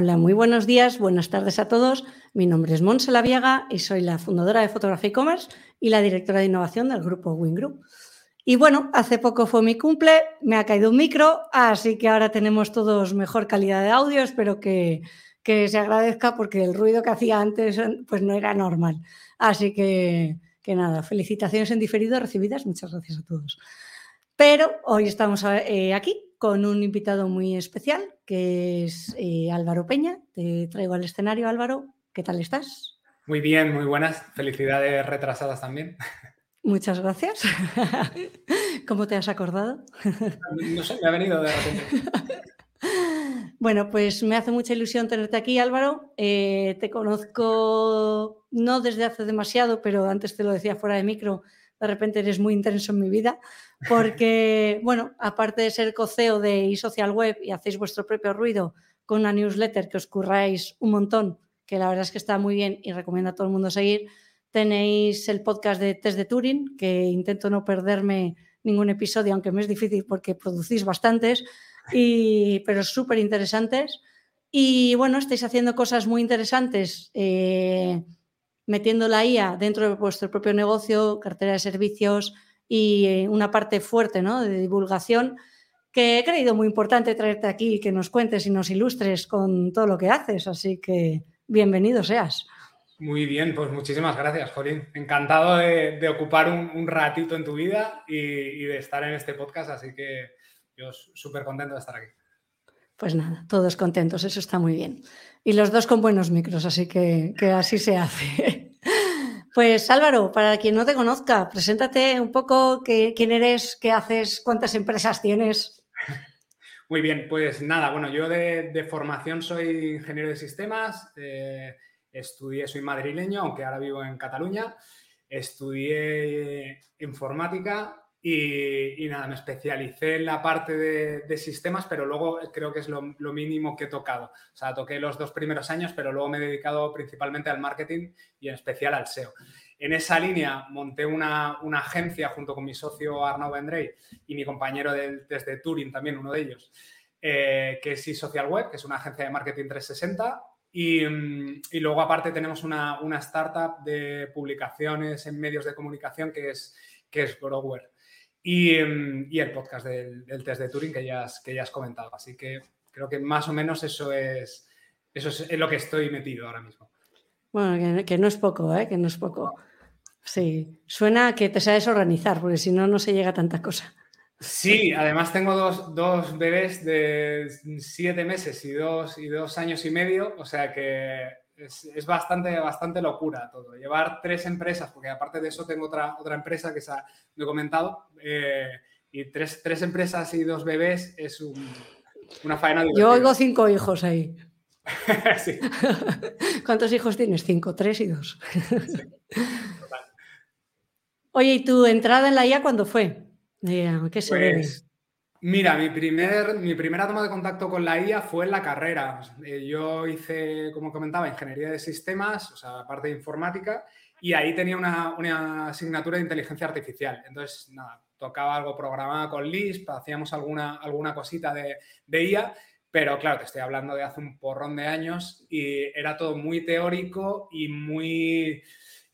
Hola, muy buenos días, buenas tardes a todos. Mi nombre es Monse Laviaga y soy la fundadora de Fotografía e-commerce y la directora de innovación del grupo Win Group. Y bueno, hace poco fue mi cumple, me ha caído un micro, así que ahora tenemos todos mejor calidad de audio. Espero que, que se agradezca porque el ruido que hacía antes pues no era normal. Así que, que nada, felicitaciones en diferido recibidas. Muchas gracias a todos. Pero hoy estamos eh, aquí con un invitado muy especial, que es eh, Álvaro Peña. Te traigo al escenario, Álvaro. ¿Qué tal estás? Muy bien, muy buenas. Felicidades retrasadas también. Muchas gracias. ¿Cómo te has acordado? No sé, me ha venido de repente. Bueno, pues me hace mucha ilusión tenerte aquí, Álvaro. Eh, te conozco no desde hace demasiado, pero antes te lo decía fuera de micro, de repente eres muy intenso en mi vida, porque, bueno, aparte de ser coceo de eSocial Web y hacéis vuestro propio ruido con una newsletter que os curráis un montón, que la verdad es que está muy bien y recomiendo a todo el mundo seguir, tenéis el podcast de Test de Turing, que intento no perderme ningún episodio, aunque me es difícil porque producís bastantes, y, pero súper interesantes. Y bueno, estáis haciendo cosas muy interesantes. Eh, metiendo la IA dentro de vuestro propio negocio, cartera de servicios y eh, una parte fuerte ¿no? de divulgación que he creído muy importante traerte aquí y que nos cuentes y nos ilustres con todo lo que haces. Así que bienvenido seas. Muy bien, pues muchísimas gracias, Jorín. Encantado de, ocupar un, ratito en tu vida y, y, de estar en este podcast, así que yo súper contento de estar aquí. Pues nada, todos contentos, eso está muy bien. Y los dos con buenos micros, así que, así se hace. Pues Álvaro, para quien no te conozca, preséntate un poco quién eres, qué haces, cuántas empresas tienes. Muy bien, pues nada, bueno, yo de, formación soy ingeniero de sistemas, eh, estudié, soy madrileño, aunque ahora vivo en Cataluña, estudié informática, y, nada, me especialicé en la parte de, sistemas, pero luego creo que es lo, mínimo que he tocado. O sea, toqué los dos primeros años, pero luego me he dedicado principalmente al marketing y en especial al SEO. En esa línea monté una, agencia junto con mi socio Arnaud Vendrey y mi compañero desde Turing, también uno de ellos, eh, que es eSocial Web, que es una agencia de marketing 360. Y, y luego aparte tenemos una, una, startup de publicaciones en medios de comunicación que es, que es Grower. Em, y, el podcast del, test de Turing que ya, has, que ya has comentado. Así que creo que más o menos eso es, eso es en lo que estoy metido ahora mismo. Bueno, que, no es poco, ¿eh? que no es poco. Sí, suena que te sabes organizar, porque si no, no se llega a tanta cosa. Sí, además tengo dos, dos, bebés de siete meses y dos, y dos años y medio, o sea que es, bastante, bastante locura todo. Llevar tres empresas, porque aparte de eso tengo otra, otra empresa que esa, lo he comentado, eh, y tres, tres, empresas y dos bebés es una faena. Yo oigo cinco hijos ahí. ¿Cuántos hijos tienes? Cinco, tres y dos. Oye, ¿y tu entrada en la IA cuándo fue? Eh, ¿Qué se pues, Mira, mi, primer, mi primera toma de contacto con la IA fue en la carrera. Eh, yo hice, como comentaba, ingeniería de sistemas, o sea, parte de informática, y ahí tenía una, asignatura de inteligencia artificial. Entonces, nada, tocaba algo programado con Lisp, hacíamos alguna, alguna cosita de, de IA, pero claro, te estoy hablando de hace un porrón de años y era todo muy teórico y muy,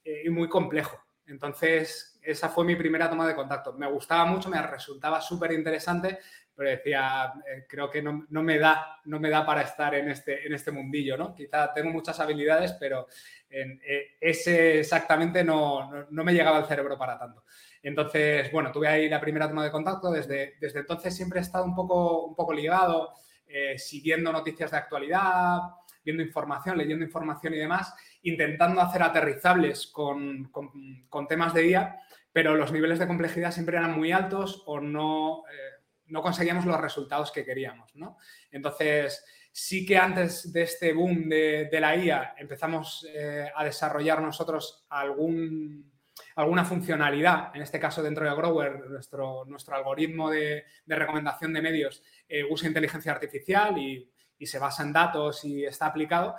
eh, y muy complejo. Entonces, esa fue mi primera toma de contacto. Me gustaba mucho, me resultaba súper interesante, pero decía, eh, creo que no, me da, no me da para estar en este, en este mundillo, ¿no? Quizá tengo muchas habilidades, pero en, eh, ese exactamente no, me llegaba al cerebro para tanto. Entonces, bueno, tuve ahí la primera toma de contacto. Desde, desde entonces siempre he estado un poco, un poco ligado, eh, siguiendo noticias de actualidad, viendo información, leyendo información y demás, intentando hacer aterrizables con, con temas de día pero los niveles de complejidad siempre eran muy altos o no, eh, no conseguíamos los resultados que queríamos. ¿no? Entonces, sí que antes de este boom de, la IA empezamos eh, a desarrollar nosotros algún, alguna funcionalidad, en este caso dentro de Grower, nuestro, nuestro algoritmo de, recomendación de medios eh, usa inteligencia artificial y, y se basa en datos y está aplicado,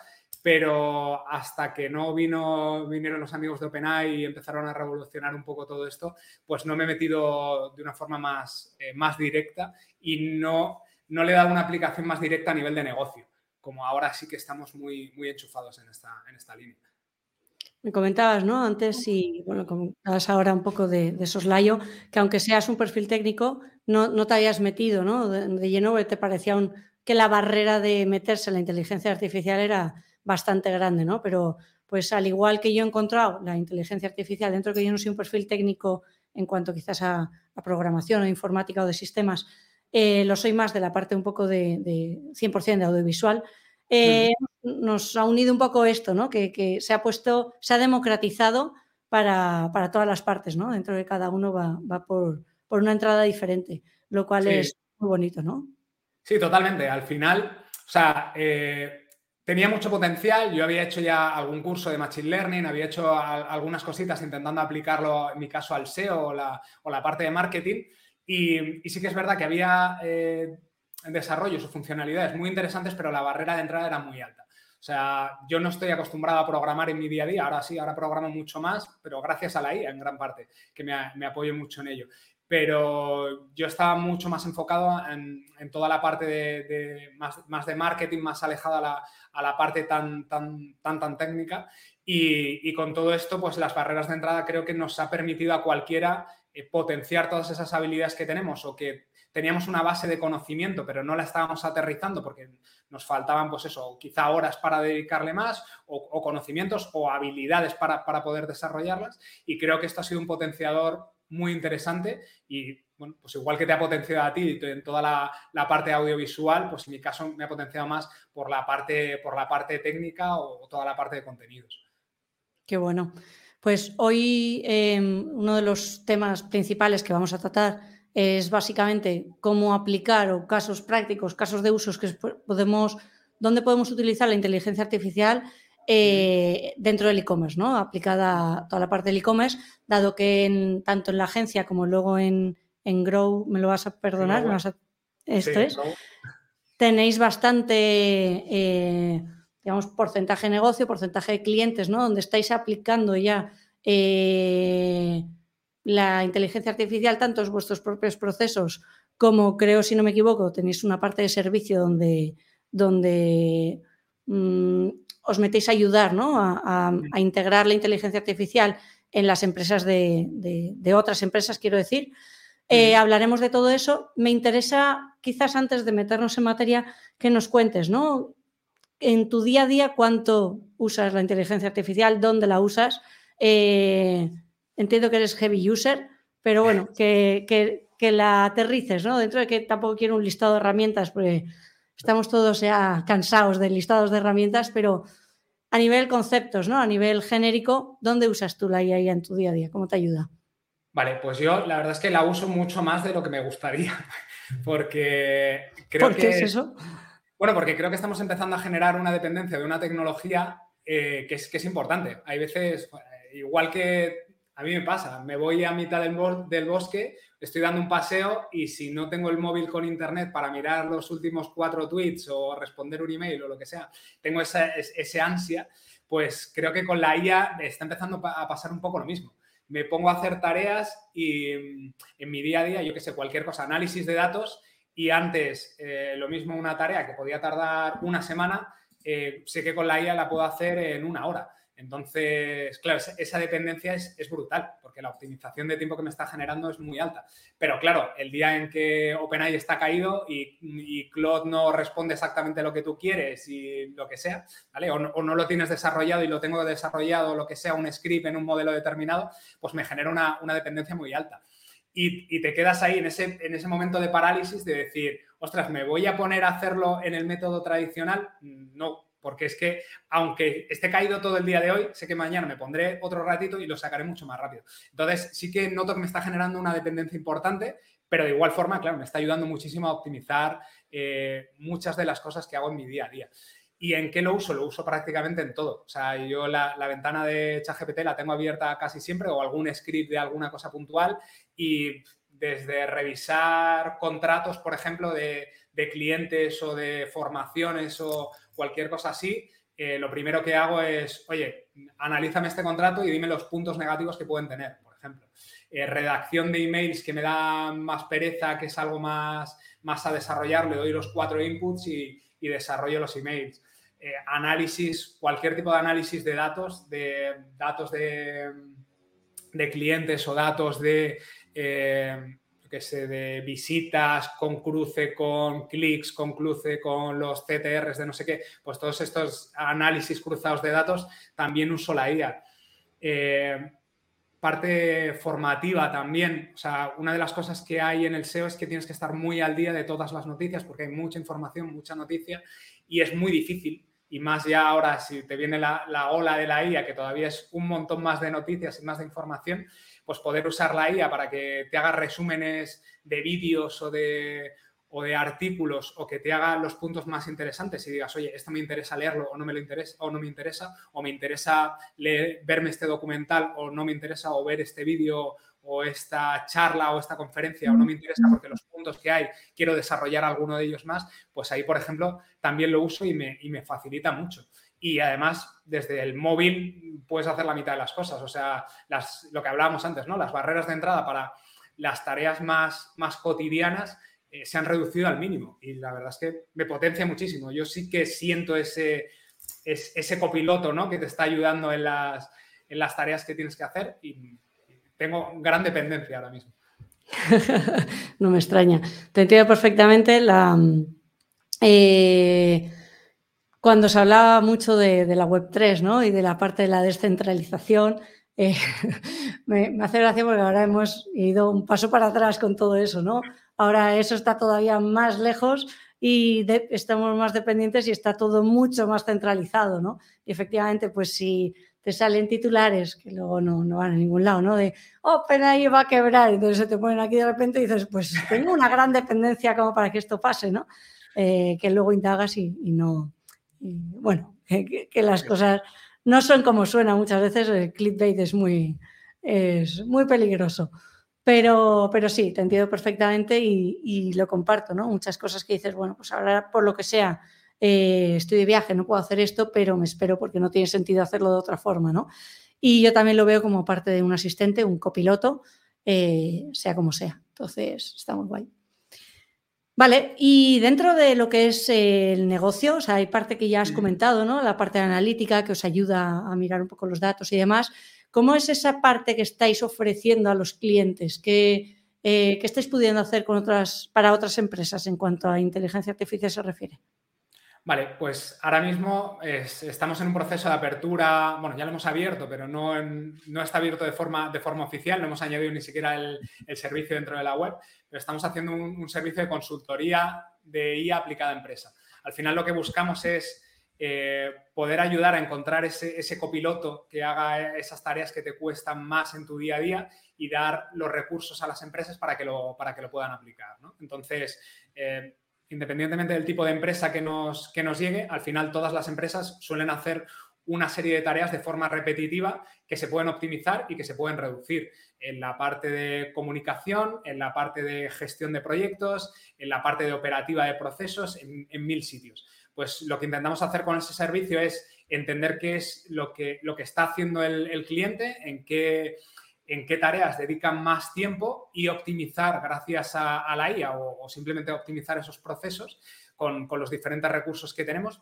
pero hasta que no vinieron los amigos de OpenAI y empezaron a revolucionar un poco todo esto, pues no me he metido de una forma más, eh, más directa y no, no le he dado una aplicación más directa a nivel de negocio. como ahora sí que estamos muy, muy enchufados en esta, en esta línea. Me comentabas, ¿no? Antes y, bueno, comentabas ahora un poco de, de, soslayo, que aunque seas un perfil técnico, no, no te habías metido, ¿no? De, de te parecía un, que la barrera de meterse en la inteligencia artificial era bastante grande, ¿no? Pero pues al igual que yo he encontrado la inteligencia artificial dentro de que yo no soy un perfil técnico en cuanto quizás a, a programación o informática o de sistemas, eh, lo soy más de la parte un poco de, de 100% de audiovisual, eh, nos ha unido un poco esto, ¿no? Que, que, se ha puesto, se ha democratizado para, para, todas las partes, ¿no? Dentro de cada uno va, va por, por, una entrada diferente, lo cual sí. es muy bonito, ¿no? Sí, totalmente. Al final, o sea, eh, tenía mucho potencial. Yo había hecho ya algún curso de Machine Learning, había hecho a, algunas cositas intentando aplicarlo, en mi caso, al SEO o la, o la parte de marketing. Y, y, sí que es verdad que había eh, desarrollos o funcionalidades muy interesantes, pero la barrera de entrada era muy alta. O sea, yo no estoy acostumbrado a programar en mi día a día, ahora sí, ahora programo mucho más, pero gracias a la IA en gran parte, que me, me apoyo mucho en ello pero yo estaba mucho más enfocado en, en toda la parte de, de más, más, de marketing, más alejada a la, a la parte tan, tan, tan, tan técnica. Y, con todo esto, pues las barreras de entrada creo que nos ha permitido a cualquiera eh, potenciar todas esas habilidades que tenemos o que teníamos una base de conocimiento, pero no la estábamos aterrizando porque nos faltaban, pues eso, quizá horas para dedicarle más o, o conocimientos o habilidades para, para poder desarrollarlas. Y creo que esto ha sido un potenciador muy interesante y, bueno, pues igual que te ha potenciado a ti en toda la, la, parte audiovisual, pues en mi caso me ha potenciado más por la parte, por la parte técnica o, toda la parte de contenidos. Qué bueno. Pues hoy eh, uno de los temas principales que vamos a tratar es básicamente cómo aplicar o casos prácticos, casos de usos que podemos, dónde podemos utilizar la inteligencia artificial eh, dentro del e-commerce, ¿no? Aplicada a toda la parte del e-commerce, dado que en, tanto en la agencia como luego en, en Grow, me lo vas a perdonar, me vas a, esto sí, es, no. tenéis bastante, eh, digamos, porcentaje de negocio, porcentaje de clientes, ¿no? Donde estáis aplicando ya eh, la inteligencia artificial, tanto en vuestros propios procesos como creo, si no me equivoco, tenéis una parte de servicio donde, donde mmm, os metéis a ayudar ¿no? a, a, a, integrar la inteligencia artificial en las empresas de, de, de otras empresas, quiero decir. Eh, hablaremos de todo eso. Me interesa, quizás antes de meternos en materia, que nos cuentes, ¿no? En tu día a día, ¿cuánto usas la inteligencia artificial? ¿Dónde la usas? Eh, entiendo que eres heavy user, pero bueno, que, que, que, la aterrices, ¿no? Dentro de que tampoco quiero un listado de herramientas, porque estamos todos ya cansados de listados de herramientas, pero a nivel conceptos, ¿no? A nivel genérico, ¿dónde usas tú la IA en tu día a día? ¿Cómo te ayuda? Vale, pues yo la verdad es que la uso mucho más de lo que me gustaría, porque creo ¿Por qué que, es eso? Bueno, porque creo que estamos empezando a generar una dependencia de una tecnología eh, que, es, que es importante. Hay veces, igual que a mí me pasa, me voy a mitad del, del, bosque, estoy dando un paseo y si no tengo el móvil con internet para mirar los últimos cuatro tweets o responder un email o lo que sea, tengo esa, ese ansia, pues creo que con la IA está empezando a pasar un poco lo mismo. Me pongo a hacer tareas y en mi día a día, yo que sé, cualquier cosa, análisis de datos y antes eh, lo mismo una tarea que podía tardar una semana, eh, sé que con la IA la puedo hacer en una hora. Entonces, claro, esa dependencia es, brutal, porque la optimización de tiempo que me está generando es muy alta. Pero claro, el día en que OpenAI está caído y, y Claude no responde exactamente lo que tú quieres y lo que sea, ¿vale? O no, o no, lo tienes desarrollado y lo tengo desarrollado, lo que sea, un script en un modelo determinado, pues me genera una, una dependencia muy alta. Y, y, te quedas ahí en ese, en ese momento de parálisis de decir, ostras, ¿me voy a poner a hacerlo en el método tradicional? No, porque es que aunque esté caído todo el día de hoy, sé que mañana me pondré otro ratito y lo sacaré mucho más rápido. Entonces, sí que noto que me está generando una dependencia importante, pero de igual forma, claro, me está ayudando muchísimo a optimizar eh, muchas de las cosas que hago en mi día a día. ¿Y en qué lo uso? Lo uso prácticamente en todo. O sea, yo la, la ventana de ChatGPT la tengo abierta casi siempre o algún script de alguna cosa puntual y desde revisar contratos, por ejemplo, de, de clientes o de formaciones o, cualquier cosa así, eh, lo primero que hago es, oye, analízame este contrato y dime los puntos negativos que pueden tener, por ejemplo. Eh, redacción de emails que me da más pereza, que es algo más, más a desarrollar, le doy los cuatro inputs y, desarrollo los emails. Eh, análisis, cualquier tipo de análisis de datos, de datos de clientes o datos de, eh, de visitas con cruce con clics, con cruce con los CTRs de no sé qué, pues todos estos análisis cruzados de datos también uso la IA. Parte formativa también. O sea, una de las cosas que hay en el SEO es que tienes que estar muy al día de todas las noticias porque hay mucha información, mucha noticia y es muy difícil. Y más ya ahora, si te viene la, la ola de la IA, que todavía es un montón más de noticias y más de información, pues poder usar la IA para que te haga resúmenes de vídeos o de, o de artículos o que te haga los puntos más interesantes y digas, oye, esto me interesa leerlo o no me lo interesa o no me interesa o me interesa verme este documental o no me interesa o ver este vídeo o esta charla o esta conferencia o no me interesa porque los puntos que hay quiero desarrollar alguno de ellos más, pues ahí, por ejemplo, también lo uso y me, y me facilita mucho. Y además, desde el móvil puedes hacer la mitad de las cosas. O sea, las, lo que hablábamos antes, ¿no? Las barreras de entrada para las tareas más, más cotidianas eh, se han reducido al mínimo y la verdad es que me potencia muchísimo. Yo sí que siento ese, ese, copiloto ¿no? que te está ayudando en las, en las tareas que tienes que hacer y tengo gran dependencia ahora mismo. no me extraña. Te entiendo perfectamente la... Eh, cuando se hablaba mucho de, la Web3 ¿no? y de la parte de la descentralización, eh, me, hace gracia porque ahora hemos ido un paso para atrás con todo eso, ¿no? Ahora eso está todavía más lejos y estamos más dependientes y está todo mucho más centralizado, ¿no? Y efectivamente, pues si te salen titulares que luego no, no van a ningún lado, ¿no? De OpenAI va a quebrar, entonces se te ponen aquí de repente y dices, pues tengo una gran dependencia como para que esto pase, ¿no? Eh, que luego indagas y, no, bueno, que, las cosas no son como suena muchas veces, el clickbait es muy, es muy peligroso. Pero, pero sí, te entiendo perfectamente y, lo comparto, ¿no? Muchas cosas que dices, bueno, pues ahora por lo que sea, eh, estoy de viaje, no puedo hacer esto, pero me espero porque no tiene sentido hacerlo de otra forma, ¿no? Y yo también lo veo como parte de un asistente, un copiloto, eh, sea como sea. Entonces, está muy guay. Vale, y dentro de lo que es el negocio, o sea, hay parte que ya has comentado, ¿no? La parte analítica que os ayuda a mirar un poco los datos y demás. ¿Cómo es esa parte que estáis ofreciendo a los clientes? ¿Qué, eh, estáis pudiendo hacer con otras, para otras empresas en cuanto a inteligencia artificial se refiere? Vale, pues ahora mismo estamos en un proceso de apertura, bueno, ya lo hemos abierto, pero no, no está abierto de forma, de forma oficial, no hemos añadido ni siquiera el, servicio dentro de la web, pero estamos haciendo un, servicio de consultoría de IA aplicada a empresa. Al final lo que buscamos es eh, poder ayudar a encontrar ese, copiloto que haga esas tareas que te cuestan más en tu día a día y dar los recursos a las empresas para que lo, para que lo puedan aplicar. Entonces, eh, independientemente del tipo de empresa que nos, que nos llegue, al final todas las empresas suelen hacer una serie de tareas de forma repetitiva que se pueden optimizar y que se pueden reducir en la parte de comunicación, en la parte de gestión de proyectos, en la parte de operativa de procesos, en mil sitios. Pues lo que intentamos hacer con ese servicio es entender qué es lo que, lo que está haciendo el, cliente, en qué, en qué tareas dedican más tiempo y optimizar gracias a, la IA o, simplemente optimizar esos procesos con, los diferentes recursos que tenemos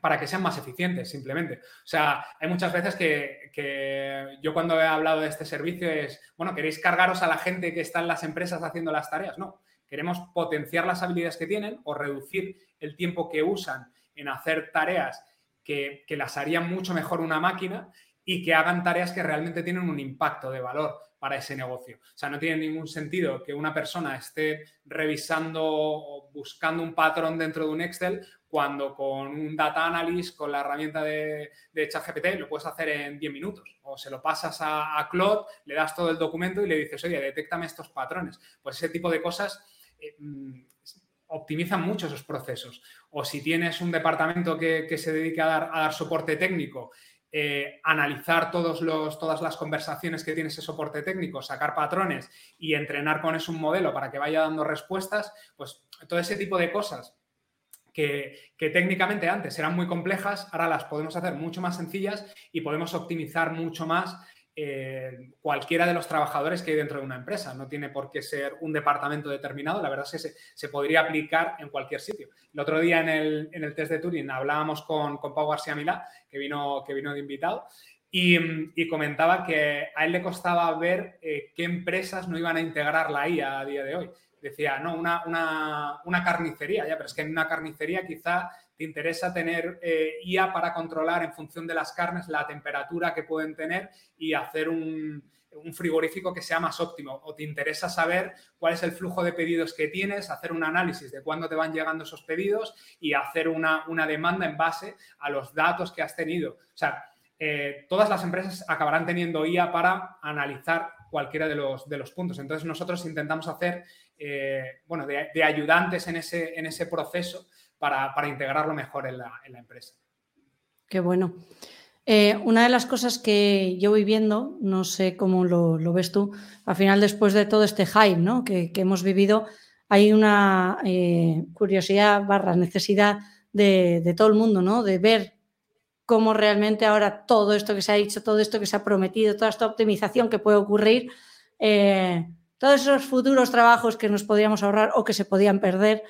para que sean más eficientes, simplemente. O sea, hay muchas veces que, que, yo cuando he hablado de este servicio es, bueno, ¿queréis cargaros a la gente que está en las empresas haciendo las tareas? No, queremos potenciar las habilidades que tienen o reducir el tiempo que usan en hacer tareas que, las harían mucho mejor una máquina y que hagan tareas que realmente tienen un impacto de valor para ese negocio. O sea, no tiene ningún sentido que una persona esté revisando o buscando un patrón dentro de un Excel cuando con un data analyst, con la herramienta de, de ChatGPT, lo puedes hacer en 10 minutos. O se lo pasas a, a Claude, le das todo el documento y le dices, oye, detéctame estos patrones. Pues ese tipo de cosas eh, mm, optimizan mucho esos procesos. O si tienes un departamento que, se dedica a dar, soporte técnico, eh, analizar todos los, todas las conversaciones que tiene ese soporte técnico, sacar patrones y entrenar con eso un modelo para que vaya dando respuestas, pues todo ese tipo de cosas que, que, técnicamente antes eran muy complejas, ahora las podemos hacer mucho más sencillas y podemos optimizar mucho más eh, cualquiera de los trabajadores que hay dentro de una empresa. No tiene por qué ser un departamento determinado, la verdad es que se, podría aplicar en cualquier sitio. El otro día en el, test de Turing hablábamos con, con Pau García Milá, que vino, que vino de invitado, y, comentaba que a él le costaba ver eh, qué empresas no iban a integrar la IA a día de hoy. Decía, no, una, una, carnicería, ya, pero es que en una carnicería quizá te interesa tener eh, IA para controlar en función de las carnes la temperatura que pueden tener y hacer un, frigorífico que sea más óptimo o te interesa saber cuál es el flujo de pedidos que tienes, hacer un análisis de cuándo te van llegando esos pedidos y hacer una, demanda en base a los datos que has tenido. O sea, eh, todas las empresas acabarán teniendo IA para analizar cualquiera de los, puntos. Entonces nosotros intentamos hacer, eh, bueno, de, ayudantes en ese proceso para, integrarlo mejor en la, empresa. Qué bueno. Eh, una de las cosas que yo voy viendo, no sé cómo lo, ves tú, al final después de todo este hype ¿no? que, hemos vivido, hay una curiosidad barra necesidad de, de, todo el mundo, ¿no? De ver cómo realmente ahora todo esto que se ha dicho, todo esto que se ha prometido, toda esta optimización que puede ocurrir, eh, todos esos futuros trabajos que nos podríamos ahorrar o que se podían perder,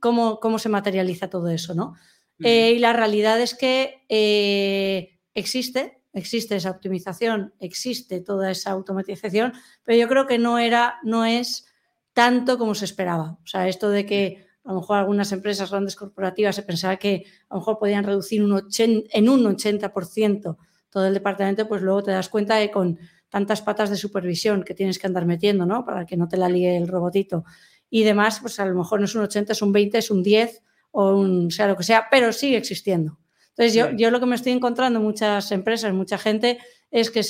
cómo, cómo se materializa todo eso, ¿no? Eh, y la realidad es que eh, existe, existe esa optimización, existe toda esa automatización, pero yo creo que no era, no es tanto como se esperaba. O sea, esto de que a lo mejor algunas empresas grandes corporativas se pensaba que a lo mejor podían reducir un en un 80% todo el departamento, pues luego te das cuenta de con tantas patas de supervisión que tienes que andar metiendo, ¿no? Para que no te la líe el robotito y demás, pues a lo mejor no es un 80, es un 20, es un 10 o un sea lo que sea, pero sigue existiendo. Entonces, yo, yo lo que me estoy encontrando en muchas empresas, mucha gente, es que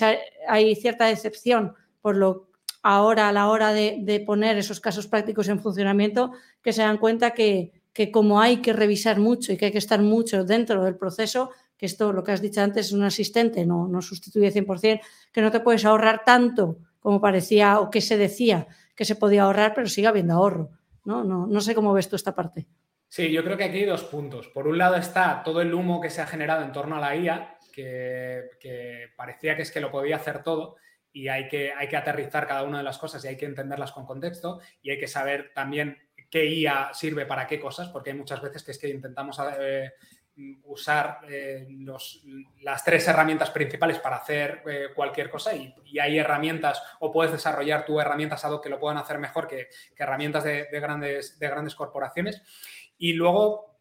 hay cierta decepción por lo ahora a la hora de, poner esos casos prácticos en funcionamiento, que se dan cuenta que, como hay que revisar mucho y que hay que estar mucho dentro del proceso, que esto, lo que has dicho antes, es un asistente, no, no sustituye 100%, que no te puedes ahorrar tanto como parecía o que se decía que se podía ahorrar, pero sigue habiendo ahorro. ¿no? No, no sé cómo ves tú esta parte. Sí, yo creo que aquí hay dos puntos. Por un lado está todo el humo que se ha generado en torno a la IA, que, que parecía que es que lo podía hacer todo y hay que, hay que aterrizar cada una de las cosas y hay que entenderlas con contexto y hay que saber también qué IA sirve para qué cosas, porque hay muchas veces que es que intentamos eh, usar eh, las tres herramientas principales para hacer eh, cualquier cosa y, hay herramientas o puedes desarrollar tu herramientas ad que lo puedan hacer mejor que, herramientas de, grandes, de grandes corporaciones. Y luego,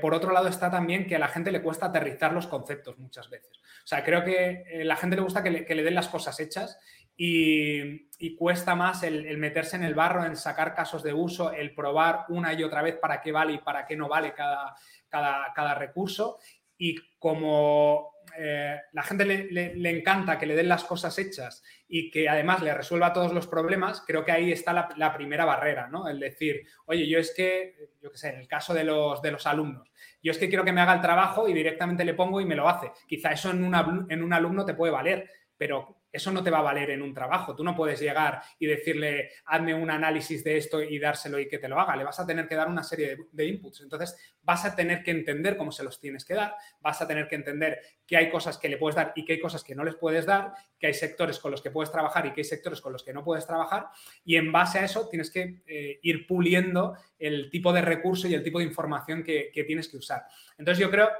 por otro lado, está también que a la gente le cuesta aterrizar los conceptos muchas veces. O sea, creo que a eh, la gente le gusta que le, den las cosas hechas y, cuesta más el, meterse en el barro, en sacar casos de uso, el probar una y otra vez para qué vale y para qué no vale cada, cada, recurso. Y como eh, la gente le, encanta que le den las cosas hechas y que además le resuelva todos los problemas, creo que ahí está la, primera barrera, ¿no? El decir, oye, yo es que, yo qué sé, en el caso de los, de los alumnos, yo es que quiero que me haga el trabajo y directamente le pongo y me lo hace. Quizá eso en, en un alumno te puede valer, pero eso no te va a valer en un trabajo. Tú no puedes llegar y decirle, hazme un análisis de esto y dárselo y que te lo haga. Le vas a tener que dar una serie de, inputs. Entonces, vas a tener que entender cómo se los tienes que dar, vas a tener que entender que hay cosas que le puedes dar y que hay cosas que no les puedes dar, que hay sectores con los que puedes trabajar y que hay sectores con los que no puedes trabajar. Y en base a eso tienes que eh, ir puliendo el tipo de recurso y el tipo de información que, tienes que usar. Entonces, yo creo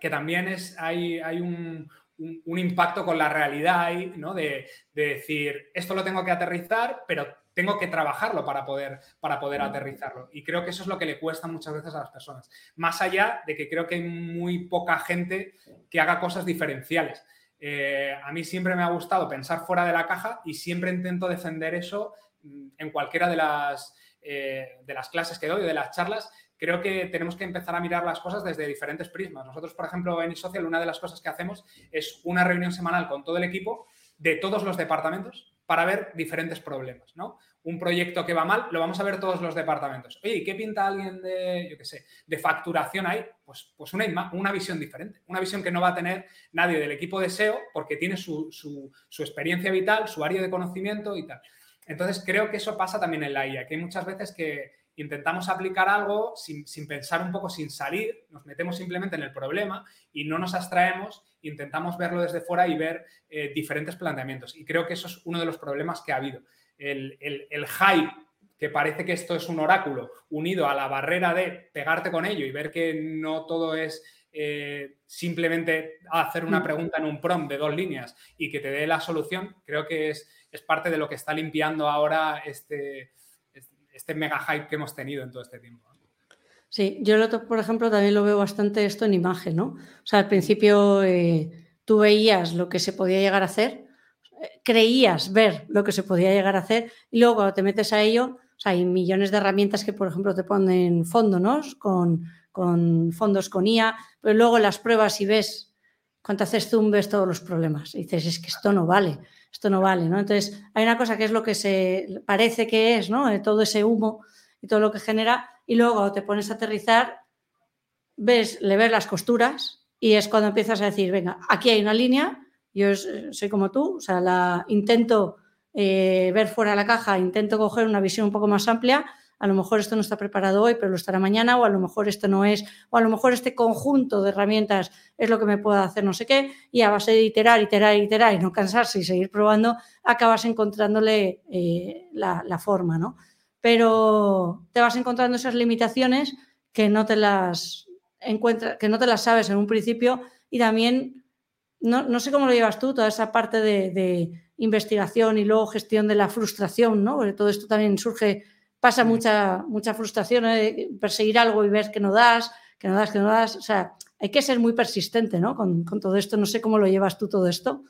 que también es, hay, hay un, un, impacto con la realidad ahí, ¿no? De, decir, esto lo tengo que aterrizar, pero tengo que trabajarlo para poder, para poder aterrizarlo. Y creo que eso es lo que le cuesta muchas veces a las personas. Más allá de que creo que hay muy poca gente que haga cosas diferenciales. Eh, a mí siempre me ha gustado pensar fuera de la caja y siempre intento defender eso mm, en cualquiera de las, eh, de las clases que doy, de las charlas, creo que tenemos que empezar a mirar las cosas desde diferentes prismas. Nosotros, por ejemplo, en eSocial, una de las cosas que hacemos es una reunión semanal con todo el equipo de todos los departamentos para ver diferentes problemas, ¿no? Un proyecto que va mal, lo vamos a ver todos los departamentos. Oye, qué pinta alguien de, yo qué sé, de facturación ahí? Pues, pues una, una visión diferente, una visión que no va a tener nadie del equipo de SEO porque tiene su, su experiencia vital, su área de conocimiento y tal. Entonces, creo que eso pasa también en la IA, que hay muchas veces que intentamos aplicar algo sin, pensar un poco, sin salir, nos metemos simplemente en el problema y no nos abstraemos, intentamos verlo desde fuera y ver eh, diferentes planteamientos. Y creo que eso es uno de los problemas que ha habido. El, el hype, que parece que esto es un oráculo, unido a la barrera de pegarte con ello y ver que no todo es eh, simplemente hacer una mm. pregunta en un prompt de dos líneas y que te dé la solución, creo que es, es parte de lo que está limpiando ahora este, este mega hype que hemos tenido en todo este tiempo. Sí, yo, por ejemplo, también lo veo bastante esto en imagen, ¿no? O sea, al principio eh, tú veías lo que se podía llegar a hacer, eh, creías ver lo que se podía llegar a hacer y luego cuando te metes a ello, o sea, hay millones de herramientas que, por ejemplo, te ponen fondo, ¿no? Con con fondos con IA, pero luego las pruebas y ves, cuando haces zoom, ves todos los problemas. Y dices, es que esto no vale, esto no vale, ¿no? Entonces, hay una cosa que es lo que se parece que es, ¿no? Eh, todo ese humo y todo lo que genera, y luego te pones a aterrizar, ves, le ves las costuras y es cuando empiezas a decir, venga, aquí hay una línea, yo soy como tú, o sea, la intento eh, ver fuera de la caja, intento coger una visión un poco más amplia a lo mejor esto no está preparado hoy, pero lo estará mañana, o a lo mejor esto no es, o a lo mejor este conjunto de herramientas es lo que me pueda hacer no sé qué, y a base de iterar, iterar, iterar y no cansarse y seguir probando, acabas encontrándole eh, la, forma, ¿no? Pero te vas encontrando esas limitaciones que no te las encuentras, que no te las sabes en un principio y también, no, sé cómo lo llevas tú, toda esa parte de, de investigación y luego gestión de la frustración, ¿no? Porque todo esto también surge pasa mucha, mucha frustración, ¿eh? perseguir algo y ver que no das, que no das, que no das. O sea, hay que ser muy persistente ¿no? con, todo esto. No sé cómo lo llevas tú todo esto.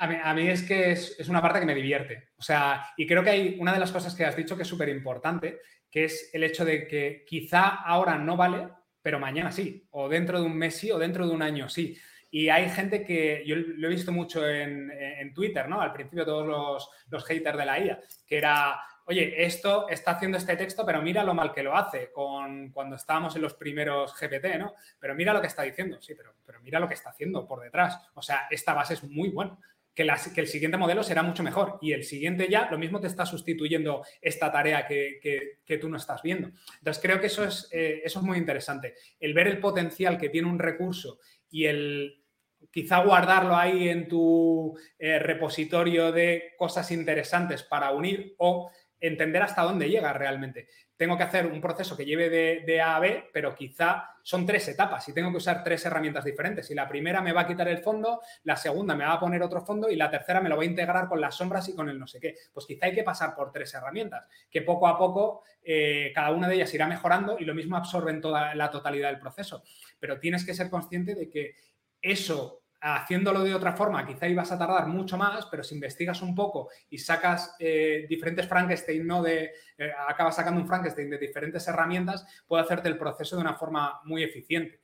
A mí, es que es, una parte que me divierte. O sea, y creo que hay una de las cosas que has dicho que es súper importante, que es el hecho de que quizá ahora no vale, pero mañana sí. O dentro de un mes sí, o dentro de un año sí. Y hay gente que, yo lo he visto mucho en, Twitter, ¿no? Al principio todos los, los haters de la IA, que era, oye, esto está haciendo este texto, pero mira lo mal que lo hace con, cuando estábamos en los primeros GPT, ¿no? Pero mira lo que está diciendo, sí, pero, pero mira lo que está haciendo por detrás. O sea, esta base es muy buena. Que, el siguiente modelo será mucho mejor y el siguiente ya lo mismo te está sustituyendo esta tarea que, que, tú no estás viendo. Entonces creo que eso es, eh, eso es muy interesante. El ver el potencial que tiene un recurso y el quizá guardarlo ahí en tu eh, repositorio de cosas interesantes para unir o entender hasta dónde llega realmente. Tengo que hacer un proceso que lleve de, A a B, pero quizá son tres etapas y tengo que usar tres herramientas diferentes. Y la primera me va a quitar el fondo, la segunda me va a poner otro fondo y la tercera me lo va a integrar con las sombras y con el no sé qué. Pues quizá hay que pasar por tres herramientas, que poco a poco eh, cada una de ellas irá mejorando y lo mismo absorben toda la totalidad del proceso. Pero tienes que ser consciente de que eso haciéndolo de otra forma, quizá ibas a tardar mucho más, pero si investigas un poco y sacas eh, diferentes Frankenstein, ¿no? De, eh, acabas sacando un Frankenstein de diferentes herramientas, puede hacerte el proceso de una forma muy eficiente.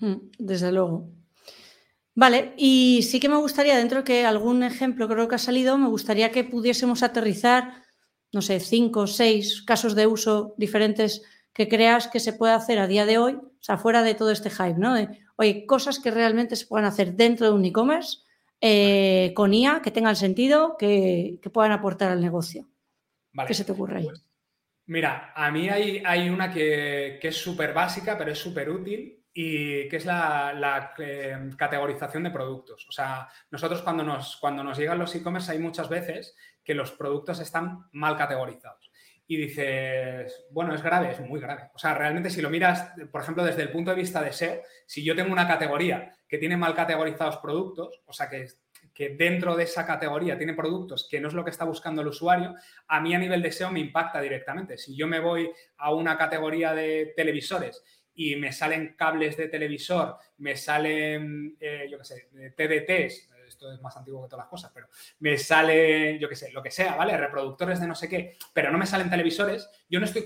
Hmm, desde luego. Vale, y sí que me gustaría, dentro que algún ejemplo creo que ha salido, me gustaría que pudiésemos aterrizar, no sé, cinco o seis casos de uso diferentes que creas que se puede hacer a día de hoy, o sea, fuera de todo este hype, ¿no? Oye, cosas que realmente se puedan hacer dentro de un e-commerce eh, con IA, que tengan sentido, que, puedan aportar al negocio. ¿Qué se te ocurre ahí? Pues, mira, a mí hay, hay una que, es súper básica, pero es súper útil y que es la, eh, categorización de productos. O sea, nosotros cuando nos, cuando nos llegan los e-commerce hay muchas veces que los productos están mal categorizados y dices, bueno, es grave, es muy grave. O sea, realmente si lo miras, por ejemplo, desde el punto de vista de SEO, si yo tengo una categoría que tiene mal categorizados productos, o sea, que, que dentro de esa categoría tiene productos que no es lo que está buscando el usuario, a mí a nivel de SEO me impacta directamente. Si yo me voy a una categoría de televisores y me salen cables de televisor, me salen, eh, yo qué sé, TDTs, esto es más antiguo que todas las cosas, pero me sale, yo qué sé, lo que sea, ¿vale? Reproductores de no sé qué, pero no me salen televisores, yo no estoy,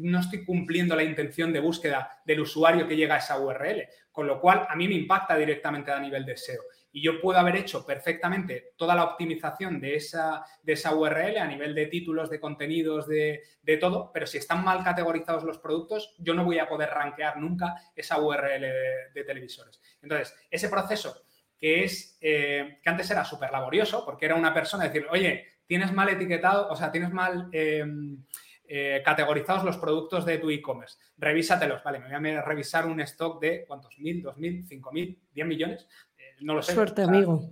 no estoy cumpliendo la intención de búsqueda del usuario que llega a esa URL, con lo cual a mí me impacta directamente a nivel de SEO. Y yo puedo haber hecho perfectamente toda la optimización de esa, de esa URL a nivel de títulos, de contenidos, de, de todo, pero si están mal categorizados los productos, yo no voy a poder rankear nunca esa URL de televisores. Entonces, ese proceso que es eh, que antes era súper laborioso porque era una persona decir, oye, tienes mal etiquetado, o sea, tienes mal, em, eh, categorizados los productos de tu e-commerce. Revísatelos, vale, me voy a revisar un stock de ¿cuántos? ¿Mil, dos mil, cinco mil, diez millones? Eh, no lo sé. Suerte, amigo.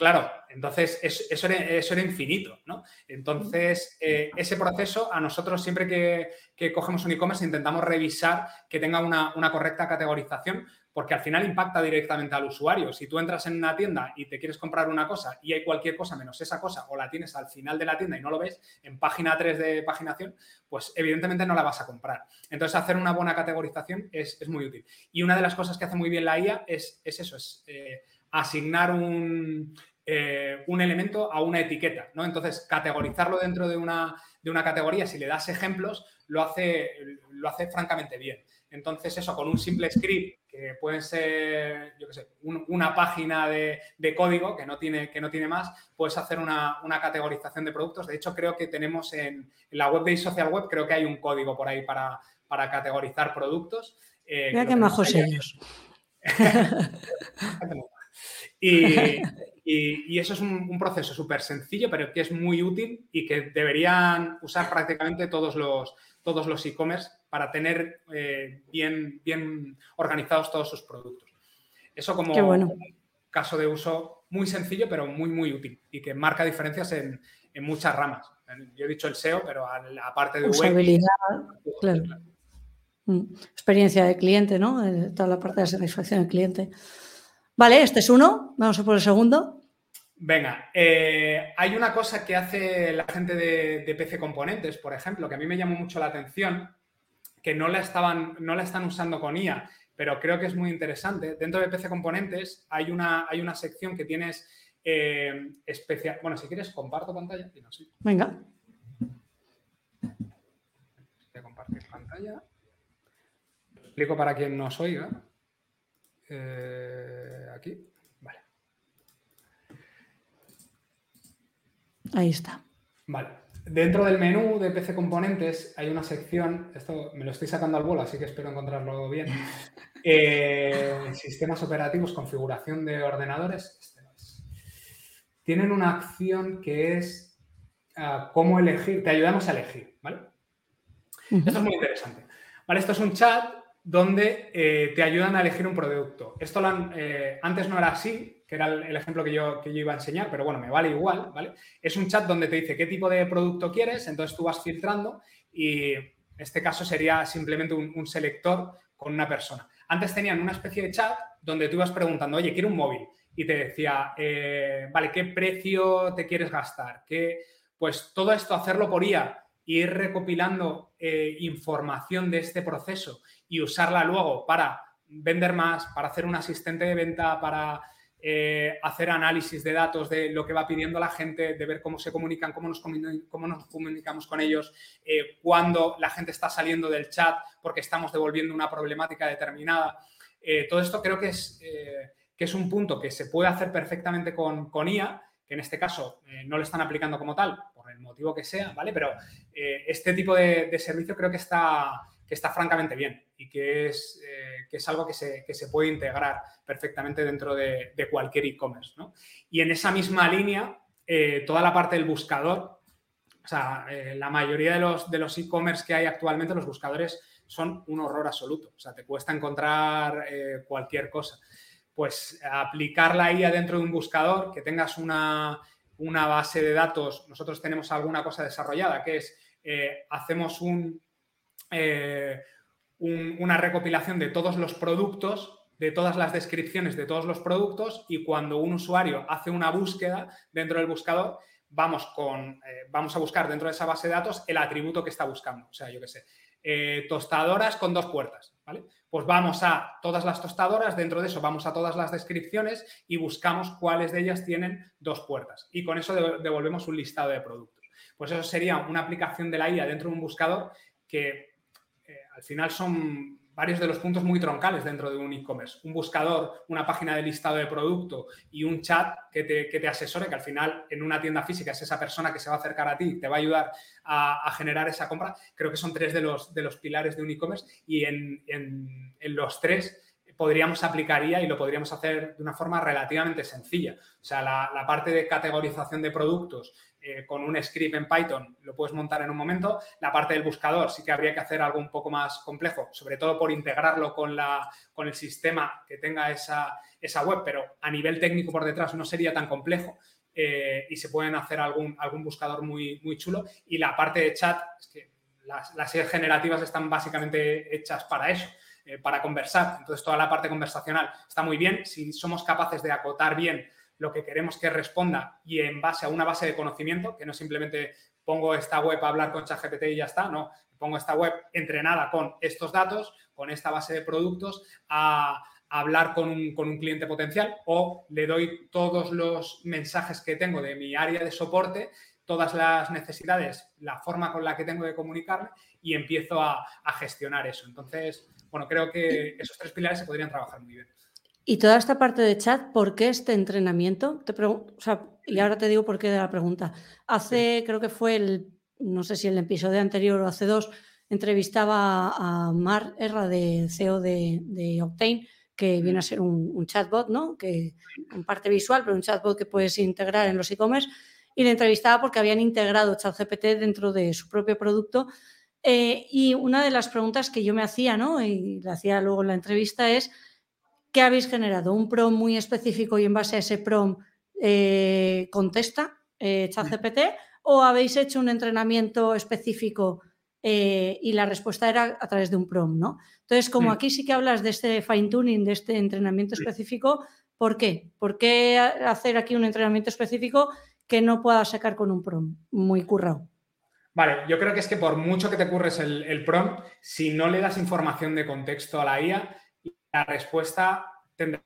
Claro, entonces eso, era, infinito, ¿no? Entonces, eh, ese proceso a nosotros siempre que, cogemos un e-commerce intentamos revisar que tenga una, correcta categorización porque al final impacta directamente al usuario. Si tú entras en una tienda y te quieres comprar una cosa y hay cualquier cosa menos esa cosa o la tienes al final de la tienda y no lo ves en página 3 de paginación, pues evidentemente no la vas a comprar. Entonces, hacer una buena categorización es, muy útil. Y una de las cosas que hace muy bien la IA es, eso, es eh, asignar un, eh, un elemento a una etiqueta, ¿no? Entonces, categorizarlo dentro de una, de una categoría, si le das ejemplos, lo hace, lo hace francamente bien. Entonces, eso con un simple script, que puede ser, yo qué sé, una página de, código que no, tiene, que no tiene más, puedes hacer una, categorización de productos. De hecho, creo que tenemos en, la web de Social Web, creo que hay un código por ahí para, para categorizar productos. Eh, Mira qué majos ellos. y, y, eso es un, proceso súper sencillo, pero que es muy útil y que deberían usar prácticamente todos los todos los e-commerce para tener eh, bien, bien organizados todos sus productos. Eso como caso de uso muy sencillo, pero muy, muy útil y que marca diferencias en, muchas ramas. Yo he dicho el SEO, pero aparte de Usabilidad, claro. Mm, experiencia de cliente, ¿no? Eh, toda la parte de satisfacción del cliente. Vale, este es uno. Vamos a por el segundo. Venga, eh, hay una cosa que hace la gente de, PC Componentes, por ejemplo, que a mí me llamó mucho la atención, que no la, estaban, no la están usando con IA, pero creo que es muy interesante. Dentro de PC Componentes hay una, hay una sección que tienes eh, especial. Bueno, si quieres, comparto pantalla. Venga. Voy a compartir pantalla. explico para quien nos oiga. Eh, aquí, vale. Ahí está. Vale. Dentro del menú de PC Componentes hay una sección, esto me lo estoy sacando al vuelo, así que espero encontrarlo bien. Eh, sistemas operativos, configuración de ordenadores. Este Tienen una acción que es ah, cómo elegir, te ayudamos a elegir, ¿vale? Esto es muy interesante. Vale, esto es un chat donde eh, te ayudan a elegir un producto. Esto eh, antes no era así, que era el, ejemplo que yo, que yo, iba a enseñar, pero bueno, me vale igual, ¿vale? Es un chat donde te dice qué tipo de producto quieres, entonces tú vas filtrando y este caso sería simplemente un, selector con una persona. Antes tenían una especie de chat donde tú ibas preguntando, oye, quiero un móvil. Y te decía, eh, vale, ¿qué precio te quieres gastar? ¿Qué? Pues todo esto, hacerlo por IA, ir recopilando información de este proceso y usarla luego para vender más, para hacer un asistente de venta, para eh, hacer análisis de datos de lo que va pidiendo la gente, de ver cómo se comunican, cómo nos, cómo nos comunicamos con ellos, eh, cuando la gente está saliendo del chat porque estamos devolviendo una problemática determinada. Eh, todo esto creo que es, que es un punto que se puede hacer perfectamente con, con IA, que en este caso no lo están aplicando como tal, por el motivo que sea, ¿vale? Pero este tipo de servicio creo que está, que está francamente bien y que es, eh, que es algo que se, que se, puede integrar perfectamente dentro de, cualquier e-commerce. Y en esa misma línea, eh, toda la parte del buscador, o sea, eh, la mayoría de los, de los e-commerce que hay actualmente, los buscadores son un horror absoluto. O sea, te cuesta encontrar cualquier cosa. Pues aplicar la IA dentro de un buscador, que tengas una, una base de datos, nosotros tenemos alguna cosa desarrollada, que es, hacemos un, eh, una recopilación de todos los productos, de todas las descripciones de todos los productos y cuando un usuario hace una búsqueda dentro del buscador, vamos, con, eh, vamos a buscar dentro de esa base de datos el atributo que está buscando. O sea, yo qué sé, eh, tostadoras con dos puertas, ¿vale? Pues vamos a todas las tostadoras, dentro de eso vamos a todas las descripciones y buscamos cuáles de ellas tienen dos puertas. Y con eso devolvemos un listado de productos. Pues eso sería una aplicación de la IA dentro de un buscador que al final son varios de los puntos muy troncales dentro de un e-commerce. Un buscador, una página de listado de producto y un chat que te, asesore, que al final en una tienda física es esa persona que se va a acercar a ti, te va a ayudar a, generar esa compra. Creo que son tres de los, de los pilares de un e-commerce y en, los tres podríamos aplicar IA y lo podríamos hacer de una forma relativamente sencilla. O sea, la, parte de categorización de productos, eh, con un script en Python lo puedes montar en un momento. La parte del buscador sí que habría que hacer algo un poco más complejo, sobre todo por integrarlo con, la, con el sistema que tenga esa, esa web, pero a nivel técnico por detrás no sería tan complejo. Eh, y se pueden hacer algún, algún buscador muy, muy chulo. Y la parte de chat, las, las generativas están básicamente hechas para eso, eh, para conversar. Entonces, toda la parte conversacional está muy bien. Si somos capaces de acotar bien lo que queremos que responda y en base a una base de conocimiento, que no simplemente pongo esta web a hablar con ChatGPT y ya está, no, pongo esta web entrenada con estos datos, con esta base de productos, a, hablar con un, con un, cliente potencial o le doy todos los mensajes que tengo de mi área de soporte, todas las necesidades, la forma con la que tengo de comunicarme y empiezo a, a gestionar eso. Entonces, bueno, creo que esos tres pilares se podrían trabajar muy bien. Y toda esta parte de chat, ¿por qué este entrenamiento? Te o sea, y ahora te digo por qué de la pregunta. Hace, creo que fue el, no sé si el episodio anterior o hace dos, entrevistaba a Mar Erra, de CEO de, de Octane, que viene a ser un, chatbot, ¿no? Que en parte visual, pero un chatbot que puedes integrar en los e-commerce. Y le entrevistaba porque habían integrado ChatGPT dentro de su propio producto. Eh, y una de las preguntas que yo me hacía, ¿no? Y le hacía luego en la entrevista es ¿Qué habéis generado? ¿Un PROM muy específico y en base a ese PROM eh, contesta eh, ChatGPT? ¿O habéis hecho un entrenamiento específico eh, y la respuesta era a través de un PROM? ¿no? Entonces, como aquí sí que hablas de este fine tuning, de este entrenamiento específico, ¿por qué? ¿Por qué hacer aquí un entrenamiento específico que no pueda sacar con un PROM muy currado? Vale, yo creo que es que por mucho que te curres el, el PROM, si no le das información de contexto a la IA, la respuesta tendrá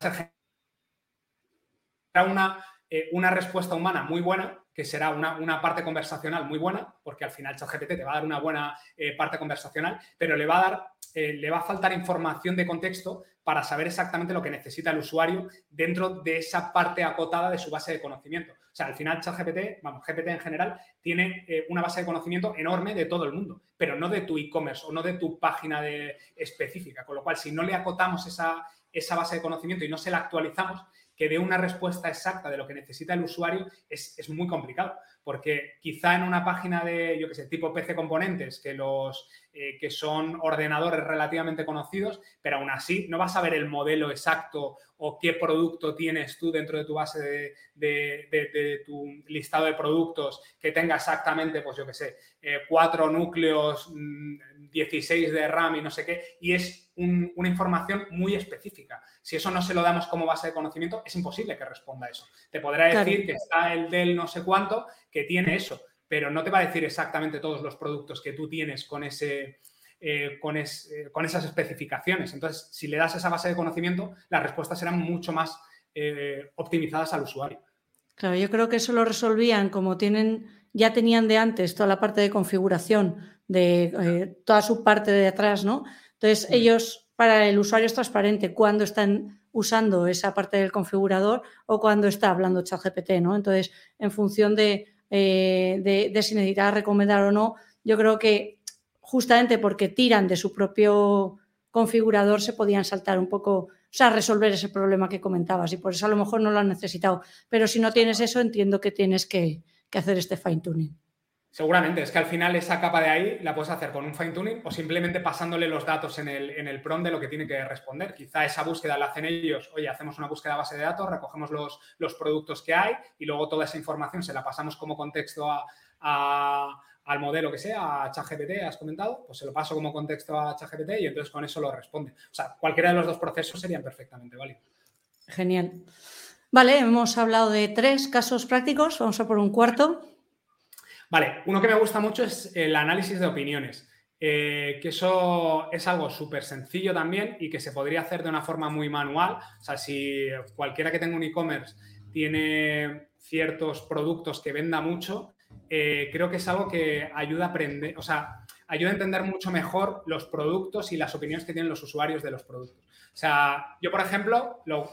ser una, eh, una respuesta humana muy buena, que será una, parte conversacional muy buena, porque al final ChatGPT te va a dar una buena eh, parte conversacional, pero le va a dar, eh, le va a faltar información de contexto para saber exactamente lo que necesita el usuario dentro de esa parte acotada de su base de conocimiento. Sea, al final ChatGPT, vamos, GPT en general, tiene una base de conocimiento enorme de todo el mundo, pero no de tu e-commerce o no de tu página de, específica. Con lo cual, si no le acotamos esa, esa base de conocimiento y no se la actualizamos, que dé una respuesta exacta de lo que necesita el usuario es, muy complicado, porque quizá en una página de, yo qué sé, tipo PC Componentes, que, los, eh, que son ordenadores relativamente conocidos, pero aún así no vas a ver el modelo exacto o qué producto tienes tú dentro de tu base de, tu listado de productos que tenga exactamente, pues yo qué sé, eh, cuatro núcleos, 16 mm, de RAM y no sé qué, y es una información muy específica. Si eso no se lo damos como base de conocimiento, es imposible que responda eso. Te podrá decir que está el del no sé cuánto que tiene eso, pero no te va a decir exactamente todos los productos que tú tienes con ese, eh, con, eh, con, esas especificaciones. Entonces, si le das esa base de conocimiento, las respuestas serán mucho más eh, optimizadas al usuario. Claro, yo creo que eso lo resolvían como tienen, ya tenían de antes toda la parte de configuración de toda su parte de atrás, ¿no? Entonces, ellos, para el usuario es transparente cuando están usando esa parte del configurador o cuando está hablando ChatGPT, ¿no? Entonces, en función de, de, de si necesita recomendar o no, yo creo que justamente porque tiran de su propio configurador, se podían saltar un poco, o sea, resolver ese problema que comentabas y por eso a lo mejor no lo han necesitado. Pero si no tienes eso, entiendo que tienes que, hacer este fine tuning. Seguramente, es que al final esa capa de ahí la puedes hacer con un fine tuning o simplemente pasándole los datos en el, en el prompt de lo que tiene que responder. Quizá esa búsqueda la hacen ellos, oye, hacemos una búsqueda base de datos, recogemos los, los productos que hay y luego toda esa información se la pasamos como contexto a al modelo que sea, a ChatGPT, has comentado, pues se lo paso como contexto a ChatGPT y entonces con eso lo responde. O sea, cualquiera de los dos procesos serían perfectamente válidos. Genial. Vale, hemos hablado de tres casos prácticos, vamos a por un cuarto. Vale, uno que me gusta mucho es el análisis de opiniones, eh, que eso es algo súper sencillo también y que se podría hacer de una forma muy manual. O sea, si cualquiera que tenga un e-commerce tiene ciertos productos que venda mucho, eh, creo que es algo que ayuda a aprender, o sea, ayuda a entender mucho mejor los productos y las opiniones que tienen los usuarios de los productos. O sea, yo, por ejemplo, lo,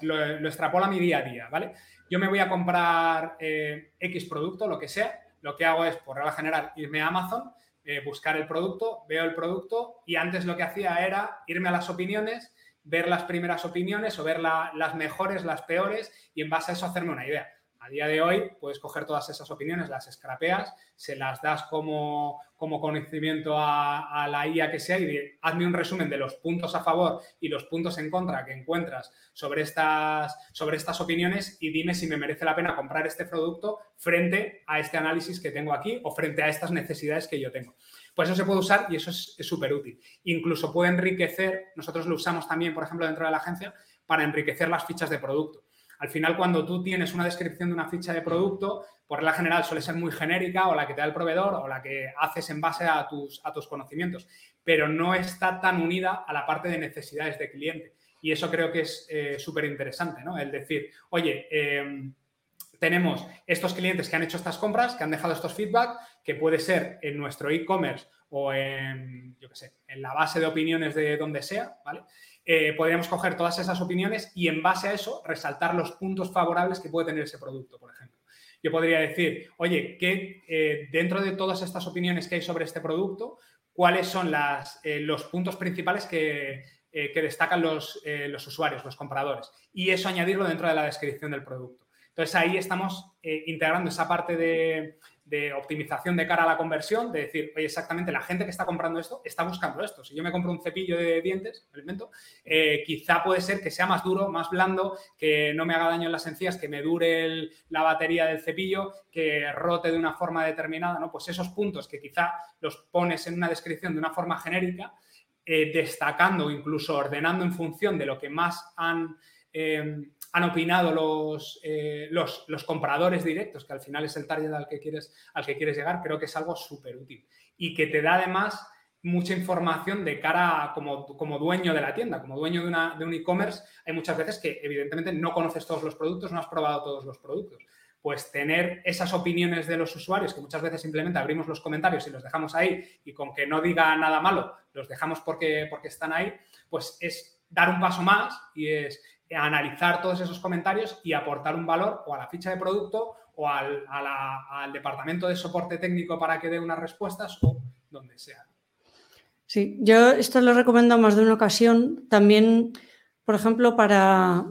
extrapolo a mi día a día, ¿vale? Yo me voy a comprar eh, X producto, lo que sea, lo que hago es, por regla general, irme a Amazon, eh, buscar el producto, veo el producto y antes lo que hacía era irme a las opiniones, ver las primeras opiniones o ver las mejores, las peores y en base a eso hacerme una idea. A día de hoy puedes coger todas esas opiniones, las scrapeas, se las das como, como conocimiento a, la IA que sea y hazme un resumen de los puntos a favor y los puntos en contra que encuentras sobre estas, sobre estas opiniones y dime si me merece la pena comprar este producto frente a este análisis que tengo aquí o frente a estas necesidades que yo tengo. Pues eso se puede usar y eso es súper útil. Incluso puede enriquecer, nosotros lo usamos también, por ejemplo, dentro de la agencia, para enriquecer las fichas de producto. Al final, cuando tú tienes una descripción de una ficha de producto, por la general suele ser muy genérica o la que te da el proveedor o la que haces en base a tus, a tus conocimientos, pero no está tan unida a la parte de necesidades de cliente. Y eso creo que es eh, súper interesante, ¿no? El decir, oye, em, tenemos estos clientes que han hecho estas compras, que han dejado estos feedback, que puede ser en nuestro e-commerce o en, yo qué sé, en la base de opiniones de donde sea, ¿vale? Eh, podríamos coger todas esas opiniones y en base a eso resaltar los puntos favorables que puede tener ese producto, por ejemplo. Yo podría decir, oye, que eh, dentro de todas estas opiniones que hay sobre este producto, cuáles son las, eh, los puntos principales que, destacan los, los, usuarios, los compradores. Y eso añadirlo dentro de la descripción del producto. Entonces ahí estamos integrando esa parte de, de optimización de cara a la conversión, de decir, oye, exactamente, la gente que está comprando esto está buscando esto. Si yo me compro un cepillo de dientes, elemento, eh, quizá puede ser que sea más duro, más blando, que no me haga daño en las encías, que me dure la batería del cepillo, que rote de una forma determinada, ¿no? Pues esos puntos que quizá los pones en una descripción de una forma genérica, eh, destacando, incluso ordenando en función de lo que más han... Eh, han opinado los, eh, los, los, compradores directos, que al final es el target al que quieres, al que quieres llegar, creo que es algo súper útil. Y que te da además mucha información de cara como, como dueño de la tienda, como dueño de, una, de un e-commerce. Hay muchas veces que evidentemente no conoces todos los productos, no has probado todos los productos. Pues tener esas opiniones de los usuarios, que muchas veces simplemente abrimos los comentarios y los dejamos ahí y con que no diga nada malo, los dejamos porque, porque están ahí, pues es dar un paso más y es analizar todos esos comentarios y aportar un valor o a la ficha de producto o al, al departamento de soporte técnico para que dé unas respuestas o donde sea. Sí, yo esto lo recomiendo más de una ocasión también, por ejemplo, para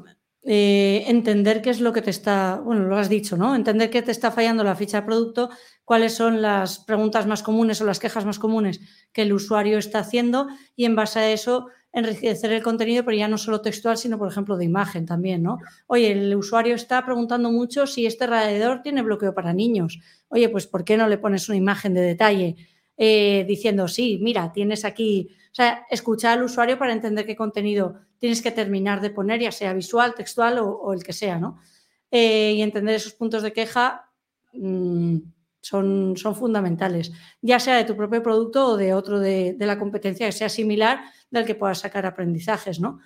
eh, entender qué es lo que te está, bueno, lo has dicho, ¿no? Entender qué te está fallando la ficha de producto, cuáles son las preguntas más comunes o las quejas más comunes que el usuario está haciendo y en base a eso enriquecer el contenido, pero ya no solo textual, sino, por ejemplo, de imagen también, ¿no? Oye, el usuario está preguntando mucho si este radiador tiene bloqueo para niños. Oye, pues ¿por qué no le pones una imagen de detalle eh, diciendo, sí, mira, tienes aquí... O sea, escuchar al usuario para entender qué contenido tienes que terminar de poner, ya sea visual, textual o, el que sea, ¿no? Eh, y entender esos puntos de queja mm, son, son fundamentales, ya sea de tu propio producto o de otro de, de la competencia que sea similar del que puedas sacar aprendizajes, ¿no?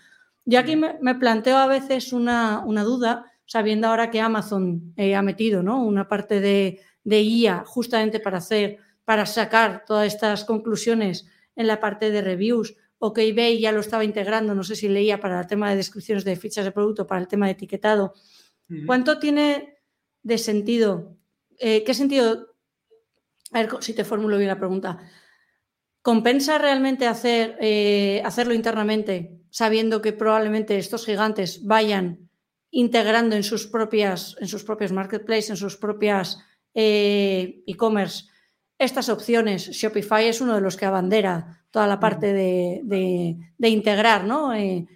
Yo aquí me, planteo a veces una, duda, sabiendo ahora que Amazon eh, ha metido ¿no? una parte de, de, IA justamente para hacer, para sacar todas estas conclusiones en la parte de reviews, o que eBay ya lo estaba integrando, no sé si leía para el tema de descripciones de fichas de producto, para el tema de etiquetado. ¿Cuánto tiene de sentido? Eh, ¿Qué sentido? A ver si te formulo bien la pregunta. ¿Compensa realmente hacer, eh, hacerlo internamente, sabiendo que probablemente estos gigantes vayan integrando en sus propias, en sus propios marketplaces, en sus propias eh, e-commerce, estas opciones? Shopify es uno de los que abandera toda la parte de, integrar ¿no? Eh,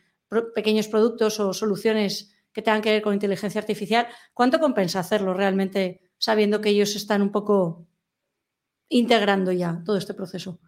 pequeños productos o soluciones que tengan que ver con inteligencia artificial. ¿Cuánto compensa hacerlo realmente sabiendo que ellos están un poco integrando ya todo este proceso?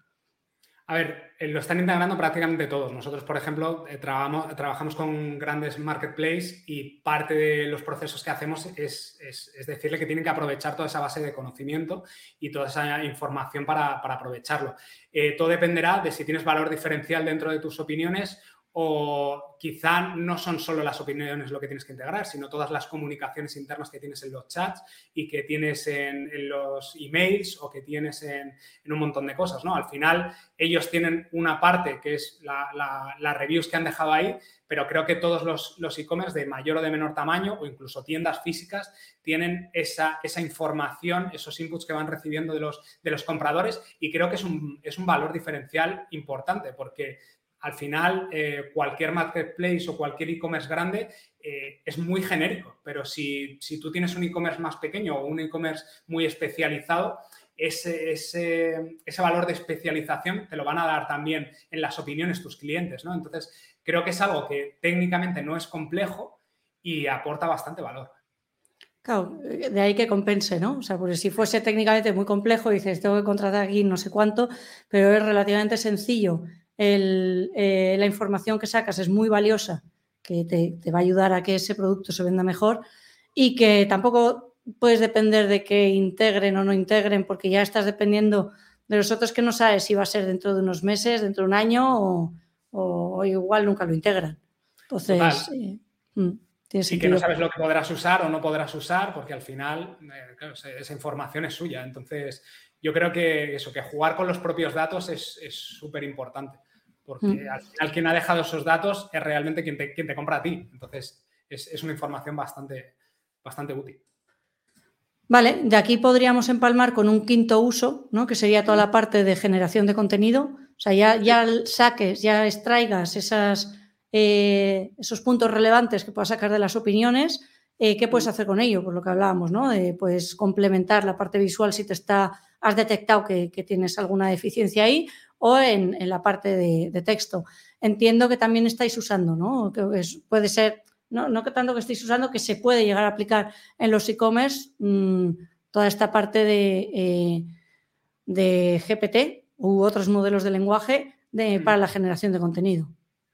A ver, eh, lo están integrando prácticamente todos. Nosotros, por ejemplo, eh, trabajamos, con grandes marketplaces y parte de los procesos que hacemos es, decirle que tienen que aprovechar toda esa base de conocimiento y toda esa información para, aprovecharlo. Eh, todo dependerá de si tienes valor diferencial dentro de tus opiniones o quizá no son solo las opiniones lo que tienes que integrar, sino todas las comunicaciones internas que tienes en los chats y que tienes en, los emails o que tienes en, un montón de cosas, ¿no? Al final, ellos tienen una parte que es las reviews que han dejado ahí, pero creo que todos los, e-commerce de mayor o de menor tamaño o incluso tiendas físicas tienen esa, esa información, esos inputs que van recibiendo de los, de los compradores y creo que es un, es un valor diferencial importante porque al final eh, cualquier marketplace o cualquier e-commerce grande eh, es muy genérico, pero si, tú tienes un e-commerce más pequeño o un e-commerce muy especializado, ese, ese, valor de especialización te lo van a dar también en las opiniones tus clientes, ¿no? Entonces, creo que es algo que técnicamente no es complejo y aporta bastante valor. Claro, de ahí que compense, ¿no? O sea, porque si fuese técnicamente muy complejo, dices, tengo que contratar aquí no sé cuánto, pero es relativamente sencillo. Eh, la información que sacas es muy valiosa, que te, va a ayudar a que ese producto se venda mejor y que tampoco puedes depender de que integren o no integren, porque ya estás dependiendo de los otros que no sabes si va a ser dentro de unos meses, dentro de un año o, igual nunca lo integran. Entonces, eh, mm. Y que no sabes lo que podrás usar o no podrás usar, porque al final eh, esa información es suya. Entonces, yo creo que eso, que jugar con los propios datos es súper importante, porque mm. al final quien ha dejado esos datos es realmente quien te, quien te compra a ti. Entonces, es, una información bastante, bastante útil. Vale, de aquí podríamos empalmar con un quinto uso, ¿no? que sería toda la parte de generación de contenido. O sea, ya, ya saques, ya extraigas esas eh, esos puntos relevantes que puedas sacar de las opiniones, eh, ¿qué puedes hacer con ello? Por lo que hablábamos, ¿no? pues complementar la parte visual si te está, has detectado que, tienes alguna deficiencia ahí o en, la parte de, texto. Entiendo que también estáis usando, ¿no? Que puede ser, no, no que tanto que estéis usando, que se puede llegar a aplicar en los e-commerce mm, toda esta parte de, eh, de GPT u otros modelos de lenguaje para la generación de contenido.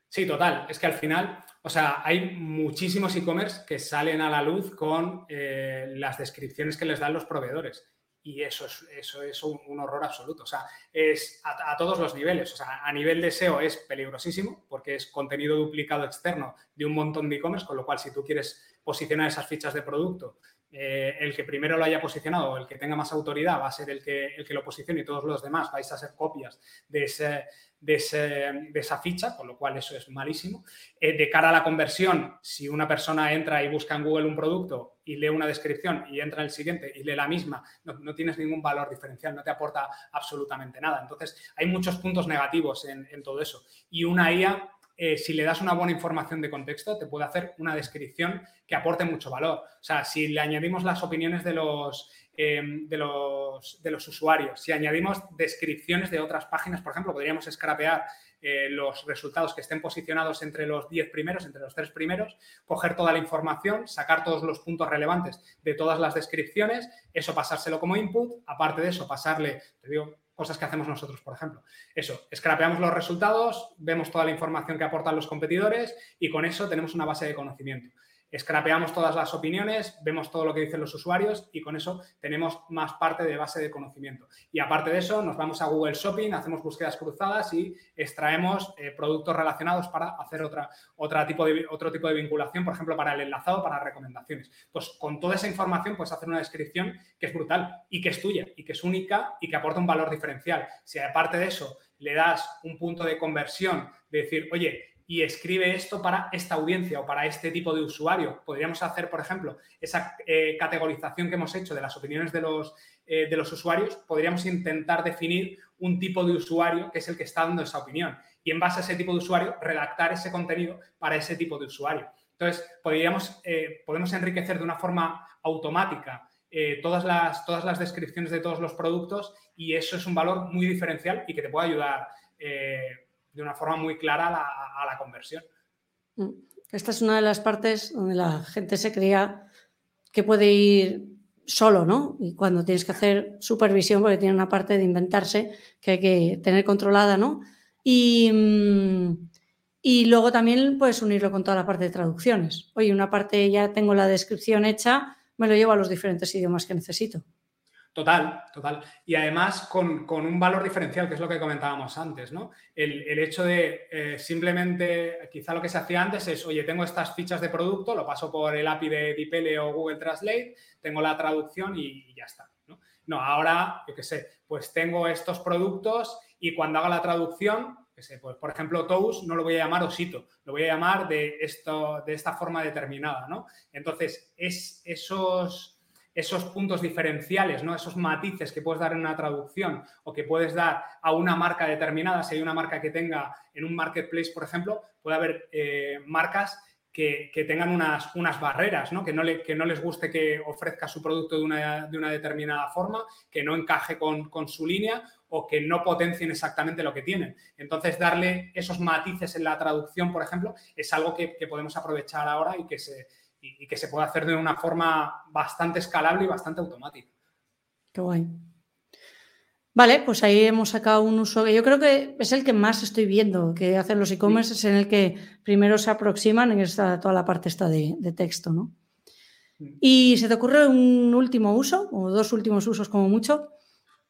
Sí, total. Es que al final, o sea, hay muchísimos e-commerce que salen a la luz con eh, las descripciones que les dan los proveedores. Y eso es, eso es un, horror absoluto. O sea, es a, todos los niveles. O sea, a nivel de SEO es peligrosísimo porque es contenido duplicado externo de un montón de e-commerce, con lo cual si tú quieres posicionar esas fichas de producto, eh, el que primero lo haya posicionado, el que tenga más autoridad, va a ser el que, el que lo posicione y todos los demás vais a ser copias de ese, de, esa ficha, con lo cual eso es malísimo. Eh, de cara a la conversión, si una persona entra y busca en Google un producto y lee una descripción y entra en el siguiente y lee la misma, no, tienes ningún valor diferencial, no te aporta absolutamente nada. Entonces, hay muchos puntos negativos en, todo eso. Y una IA, eh, si le das una buena información de contexto, te puede hacer una descripción que aporte mucho valor. O sea, si le añadimos las opiniones de los Em, de, los, de, los, usuarios. Si añadimos descripciones de otras páginas, por ejemplo, podríamos scrapear eh, los resultados que estén posicionados entre los 10 primeros, entre los 3 primeros, coger toda la información, sacar todos los puntos relevantes de todas las descripciones, eso pasárselo como input, aparte de eso, pasarle, te digo, cosas que hacemos nosotros, por ejemplo. Eso, scrapeamos los resultados, vemos toda la información que aportan los competidores y con eso tenemos una base de conocimiento. Scrapeamos todas las opiniones, vemos todo lo que dicen los usuarios y con eso tenemos más parte de base de conocimiento. Y aparte de eso, nos vamos a Google Shopping, hacemos búsquedas cruzadas y extraemos eh, productos relacionados para hacer otra, tipo de, otro tipo de vinculación, por ejemplo, para el enlazado, para recomendaciones. Pues con toda esa información puedes hacer una descripción que es brutal y que es tuya y que es única y que aporta un valor diferencial. Si aparte de eso le das un punto de conversión, de decir, oye, y escribe esto para esta audiencia o para este tipo de usuario. Podríamos hacer, por ejemplo, esa eh, categorización que hemos hecho de las opiniones de los, eh, de los usuarios, podríamos intentar definir un tipo de usuario que es el que está dando esa opinión y en base a ese tipo de usuario redactar ese contenido para ese tipo de usuario. Entonces, podríamos, eh, podemos enriquecer de una forma automática todas, las, todas las descripciones de todos los productos y eso es un valor muy diferencial y que te puede ayudar de una forma muy clara a la, conversión. Mm. Esta es una de las partes donde la gente se creía que puede ir solo, ¿no? Y cuando tienes que hacer supervisión, porque tiene una parte de inventarse que hay que tener controlada, ¿no? Y, mm, y luego también puedes unirlo con toda la parte de traducciones. Oye, una parte ya tengo la descripción hecha, me lo llevo a los diferentes idiomas que necesito. Total, total. Y además con, un valor diferencial, que es lo que comentábamos antes, ¿no? El, hecho de eh, simplemente, quizá lo que se hacía antes es, oye, tengo estas fichas de producto, lo paso por el API de DeepL o Google Translate, tengo la traducción y, ya está, ¿no? No, ahora, yo qué sé, pues tengo estos productos y cuando haga la traducción, que sé, pues por ejemplo, Tous no lo voy a llamar Osito, lo voy a llamar de, esto, de esta forma determinada, ¿no? Entonces, es esos esos puntos diferenciales, ¿no? esos matices que puedes dar en una traducción o que puedes dar a una marca determinada, si hay una marca que tenga en un marketplace, por ejemplo, puede haber eh, marcas que, tengan unas, unas barreras, ¿no? Que, no le, que no les guste que ofrezca su producto de una, de una determinada forma, que no encaje con, con, su línea o que no potencien exactamente lo que tienen. Entonces, darle esos matices en la traducción, por ejemplo, es algo que, que podemos aprovechar ahora y que, se, y, que se puede hacer de una forma bastante escalable y bastante automática. Qué guay. Vale, pues ahí hemos sacado un uso que yo creo que es el que más estoy viendo que hacen los e-commerce, es en el que primero se aproximan en esta, toda la parte esta de, texto, ¿no? ¿Y se te ocurre un último uso o dos últimos usos como mucho?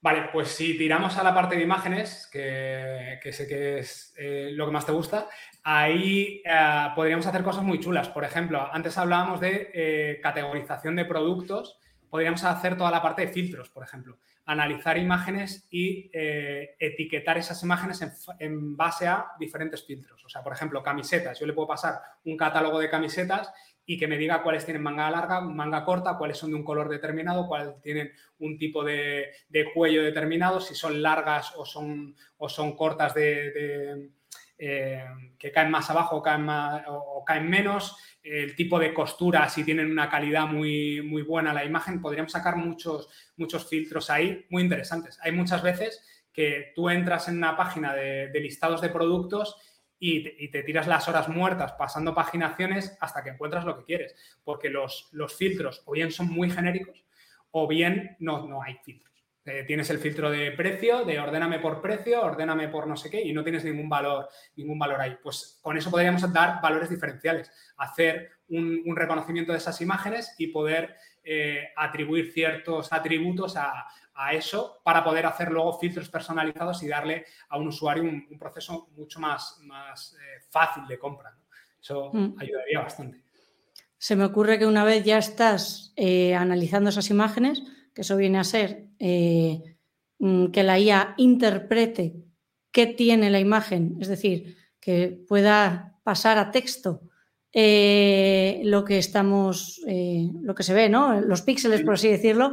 Vale, pues si tiramos a la parte de imágenes, que, sé que es eh, lo que más te gusta, ahí eh, podríamos hacer cosas muy chulas. Por ejemplo, antes hablábamos de eh, categorización de productos, podríamos hacer toda la parte de filtros, por ejemplo analizar imágenes y etiquetar esas imágenes en, base a diferentes filtros. O sea, por ejemplo, camisetas. Yo le puedo pasar un catálogo de camisetas y que me diga cuáles tienen manga larga, manga corta, cuáles son de un color determinado, cuáles tienen un tipo de, cuello determinado, si son largas o son, o son cortas de, eh, que caen más abajo o caen, o caen menos el tipo de costura, si tienen una calidad muy, muy buena la imagen, podríamos sacar muchos, muchos filtros ahí muy interesantes. Hay muchas veces que tú entras en una página de, listados de productos y te, tiras las horas muertas pasando paginaciones hasta que encuentras lo que quieres, porque los, los filtros o bien son muy genéricos o bien no, no hay filtros. Eh, tienes el filtro de precio, de ordéname por precio, ordéname por no sé qué, y no tienes ningún valor, ningún valor ahí. Pues con eso podríamos dar valores diferenciales, hacer un, reconocimiento de esas imágenes y poder eh, atribuir ciertos atributos a, eso para poder hacer luego filtros personalizados y darle a un usuario un, proceso mucho más, más eh, fácil de compra. Eso mm. ayudaría bastante. Se me ocurre que una vez ya estás analizando esas imágenes, que eso viene a ser eh, mm, que la IA interprete qué tiene la imagen, es decir, que pueda pasar a texto eh, lo que estamos, eh, lo que se ve, ¿no? Los píxeles, por así decirlo.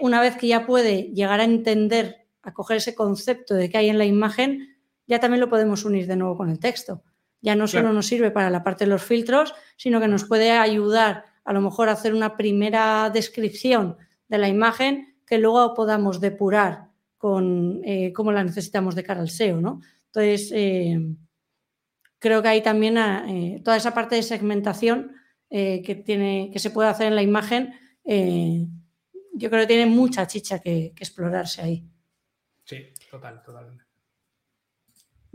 Una vez que ya puede llegar a entender, a coger ese concepto de que hay en la imagen, ya también lo podemos unir de nuevo con el texto. Ya no solo nos sirve para la parte de los filtros, sino que nos puede ayudar a lo mejor a hacer una primera descripción de la imagen que luego podamos depurar con eh, cómo la necesitamos de cara al SEO, ¿no? Entonces, eh, creo que hay también eh, toda esa parte de segmentación que, tiene, que se puede hacer en la imagen, yo creo que tiene mucha chicha que, que explorarse ahí. Sí, total, totalmente.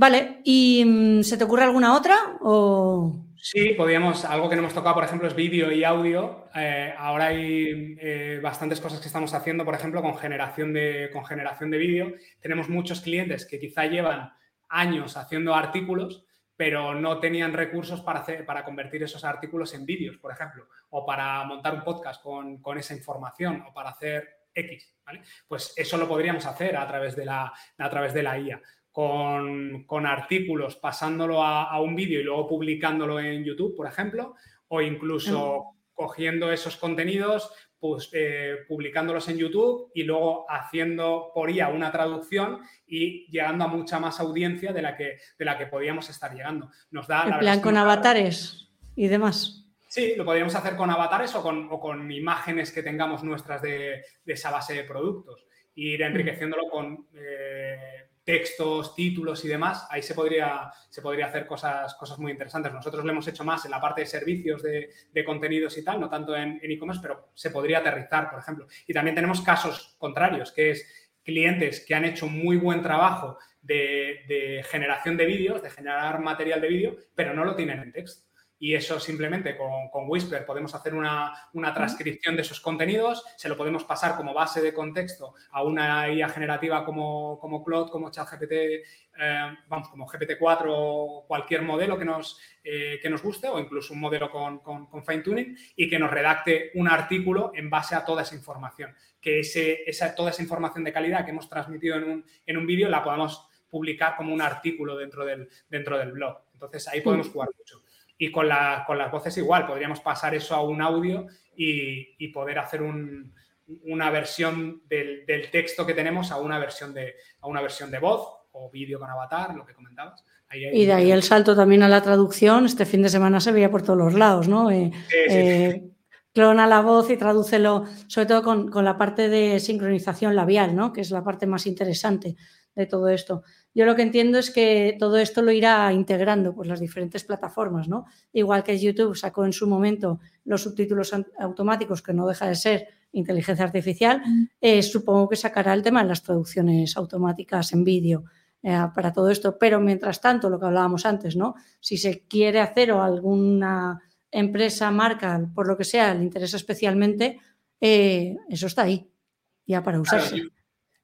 Vale, ¿y mm, se te ocurre alguna otra? O... Sí, podríamos, algo que no hemos tocado, por ejemplo, es vídeo y audio. Eh, ahora hay eh, bastantes cosas que estamos haciendo, por ejemplo, con generación de, con generación de vídeo. Tenemos muchos clientes que quizá llevan años haciendo artículos, pero no tenían recursos para, hacer, para convertir esos artículos en vídeos, por ejemplo, o para montar un podcast con, con esa información, o para hacer X. ¿vale? Pues eso lo podríamos hacer a través de la, a través de la IA con, artículos pasándolo a, un vídeo y luego publicándolo en YouTube, por ejemplo, o incluso cogiendo esos contenidos, pues, eh, publicándolos en YouTube y luego haciendo por IA una traducción y llegando a mucha más audiencia de la que, de la que podíamos estar llegando. Nos da en plan con avatares y demás. Sí, lo podríamos hacer con avatares o con, imágenes que tengamos nuestras de, esa base de productos. ir enriqueciéndolo con eh, textos, títulos y demás, ahí se podría, se podría hacer cosas, cosas muy interesantes. Nosotros lo hemos hecho más en la parte de servicios de, contenidos y tal, no tanto en e-commerce, pero se podría aterrizar, por ejemplo. Y también tenemos casos contrarios, que es clientes que han hecho muy buen trabajo de, de generación de vídeos, de generar material de vídeo, pero no lo tienen en texto y eso simplemente con, con Whisper podemos hacer una, transcripción de esos contenidos, se lo podemos pasar como base de contexto a una IA generativa como, como Cloud, como ChatGPT, eh, vamos, como GPT-4 o cualquier modelo que nos, eh, que nos guste o incluso un modelo con, con, fine tuning y que nos redacte un artículo en base a toda esa información. Que ese, esa, toda esa información de calidad que hemos transmitido en un, en un vídeo la podamos publicar como un artículo dentro del, dentro del blog. Entonces ahí podemos jugar mucho. Y con, las voces igual, podríamos pasar eso a un audio y, poder hacer una versión del, texto que tenemos a una versión de, a una versión de voz o vídeo con avatar, lo que comentabas. y de ahí el salto también a la traducción. Este fin de semana se veía por todos los lados, ¿no? Eh, eh, clona la voz y tradúcelo, sobre todo con, la parte de sincronización labial, ¿no? Que es la parte más interesante de todo esto. Yo lo que entiendo es que todo esto lo irá integrando pues, las diferentes plataformas, ¿no? Igual que YouTube sacó en su momento los subtítulos automáticos, que no deja de ser inteligencia artificial, eh, supongo que sacará el tema de las traducciones automáticas en vídeo eh, para todo esto. Pero mientras tanto, lo que hablábamos antes, ¿no? Si se quiere hacer o alguna empresa, marca, por lo que sea, le interesa especialmente, eh, eso está ahí, ya para usarse.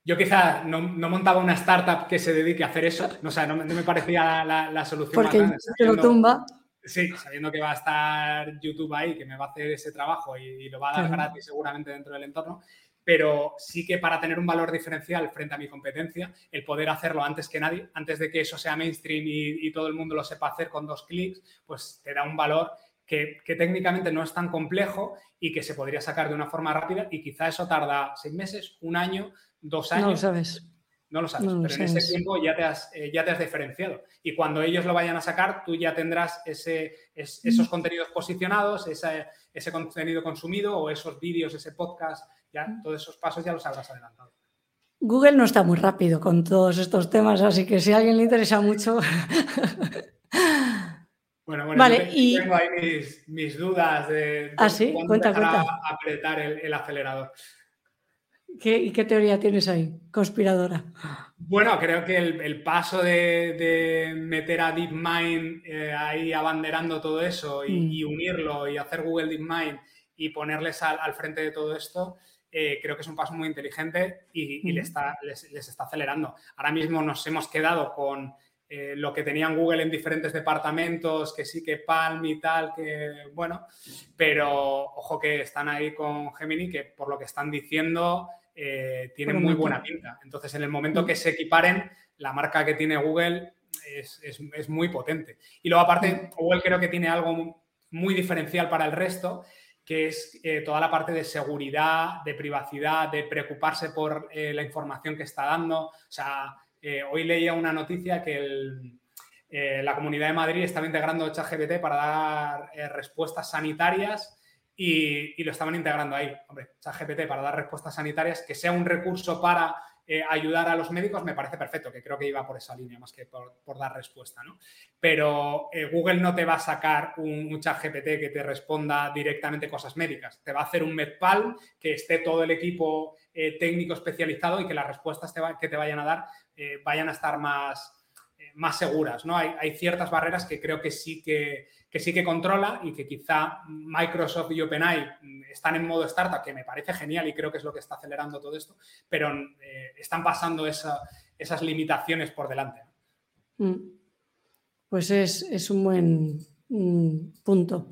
Yo, quizá no, montaba una startup que se dedique a hacer eso, no, o no, me parecía la, solución. Porque más lo tumba. Sí, sabiendo que va a estar YouTube ahí, que me va a hacer ese trabajo y, lo va a dar gratis seguramente dentro del entorno, pero sí que para tener un valor diferencial frente a mi competencia, el poder hacerlo antes que nadie, antes de que eso sea mainstream y, todo el mundo lo sepa hacer con dos clics, pues te da un valor que, técnicamente no es tan complejo y que se podría sacar de una forma rápida y quizá eso tarda seis meses, un año, dos años. No lo sabes. No lo sabes, pero en ese tiempo ya te, has, eh, ya te has diferenciado. Y cuando ellos lo vayan a sacar, tú ya tendrás ese, esos contenidos posicionados, ese contenido consumido o esos vídeos, ese podcast, ya todos esos pasos ya los habrás adelantado. Google no está muy rápido con todos estos temas, así que si a alguien le interesa mucho. bueno, bueno, vale, y... tengo ahí mis, dudas de, ¿Ah, sí? cuenta, cuenta. apretar el acelerador. ¿Y qué teoría tienes ahí, conspiradora? Bueno, creo que el, paso de, meter a DeepMind eh, ahí abanderando todo eso y, mm. unirlo y hacer Google DeepMind y ponerles al, frente de todo esto, eh, creo que es un paso muy inteligente y, mm. está, les, está acelerando. Ahora mismo nos hemos quedado con eh, lo que tenían Google en diferentes departamentos, que sí que Palm y tal, que bueno, pero ojo que están ahí con Gemini, que por lo que están diciendo eh, tiene muy buena pinta. Entonces, en el momento que se equiparen, la marca que tiene Google es, muy potente. Y luego, aparte, Google creo que tiene algo muy diferencial para el resto, que es eh, toda la parte de seguridad, de privacidad, de preocuparse por eh, la información que está dando. O sea, hoy leía una noticia que la Comunidad de Madrid estaba integrando ChatGPT para dar respuestas sanitarias y, lo estaban integrando ahí. Hombre, ChatGPT para dar respuestas sanitarias, que sea un recurso para eh, ayudar a los médicos, me parece perfecto, que creo que iba por esa línea más que por, dar respuesta, ¿no? Pero eh, Google no te va a sacar un, ChatGPT que te responda directamente cosas médicas. Te va a hacer un MedPal que esté todo el equipo eh, técnico especializado y que las respuestas que te vayan a dar vayan a estar más, más seguras, ¿no? Hay, ciertas barreras que creo que sí que sí que controla y que quizá Microsoft y OpenAI están en modo startup, que me parece genial y creo que es lo que está acelerando todo esto, pero eh, están pasando esas limitaciones por delante. Mm. Pues es, un buen mm, punto.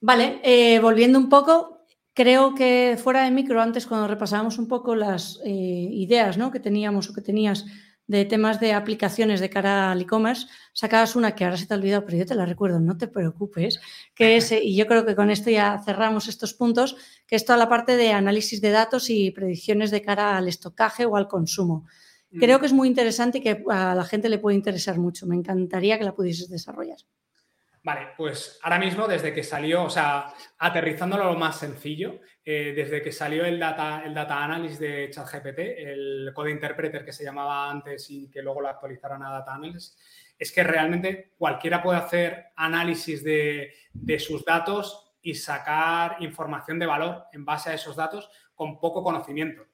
Vale, eh, volviendo un poco, creo que fuera de micro, antes cuando repasábamos un poco las eh, ideas ¿no? que teníamos o que tenías de temas de aplicaciones de cara al e-commerce, sacabas una que ahora se te ha olvidado, pero yo te la recuerdo, no te preocupes, que es, y yo creo que con esto ya cerramos estos puntos, que es toda la parte de análisis de datos y predicciones de cara al estocaje o al consumo. Creo mm. que es muy interesante y que a la gente le puede interesar mucho. Me encantaría que la pudieses desarrollar. Vale, pues ahora mismo desde que salió, o sea, aterrizándolo lo más sencillo, eh, desde que salió el data, el data analysis de ChatGPT, el code interpreter que se llamaba antes y que luego lo actualizaron a data analysis, es que realmente cualquiera puede hacer análisis de, sus datos y sacar información de valor en base a esos datos con poco conocimiento,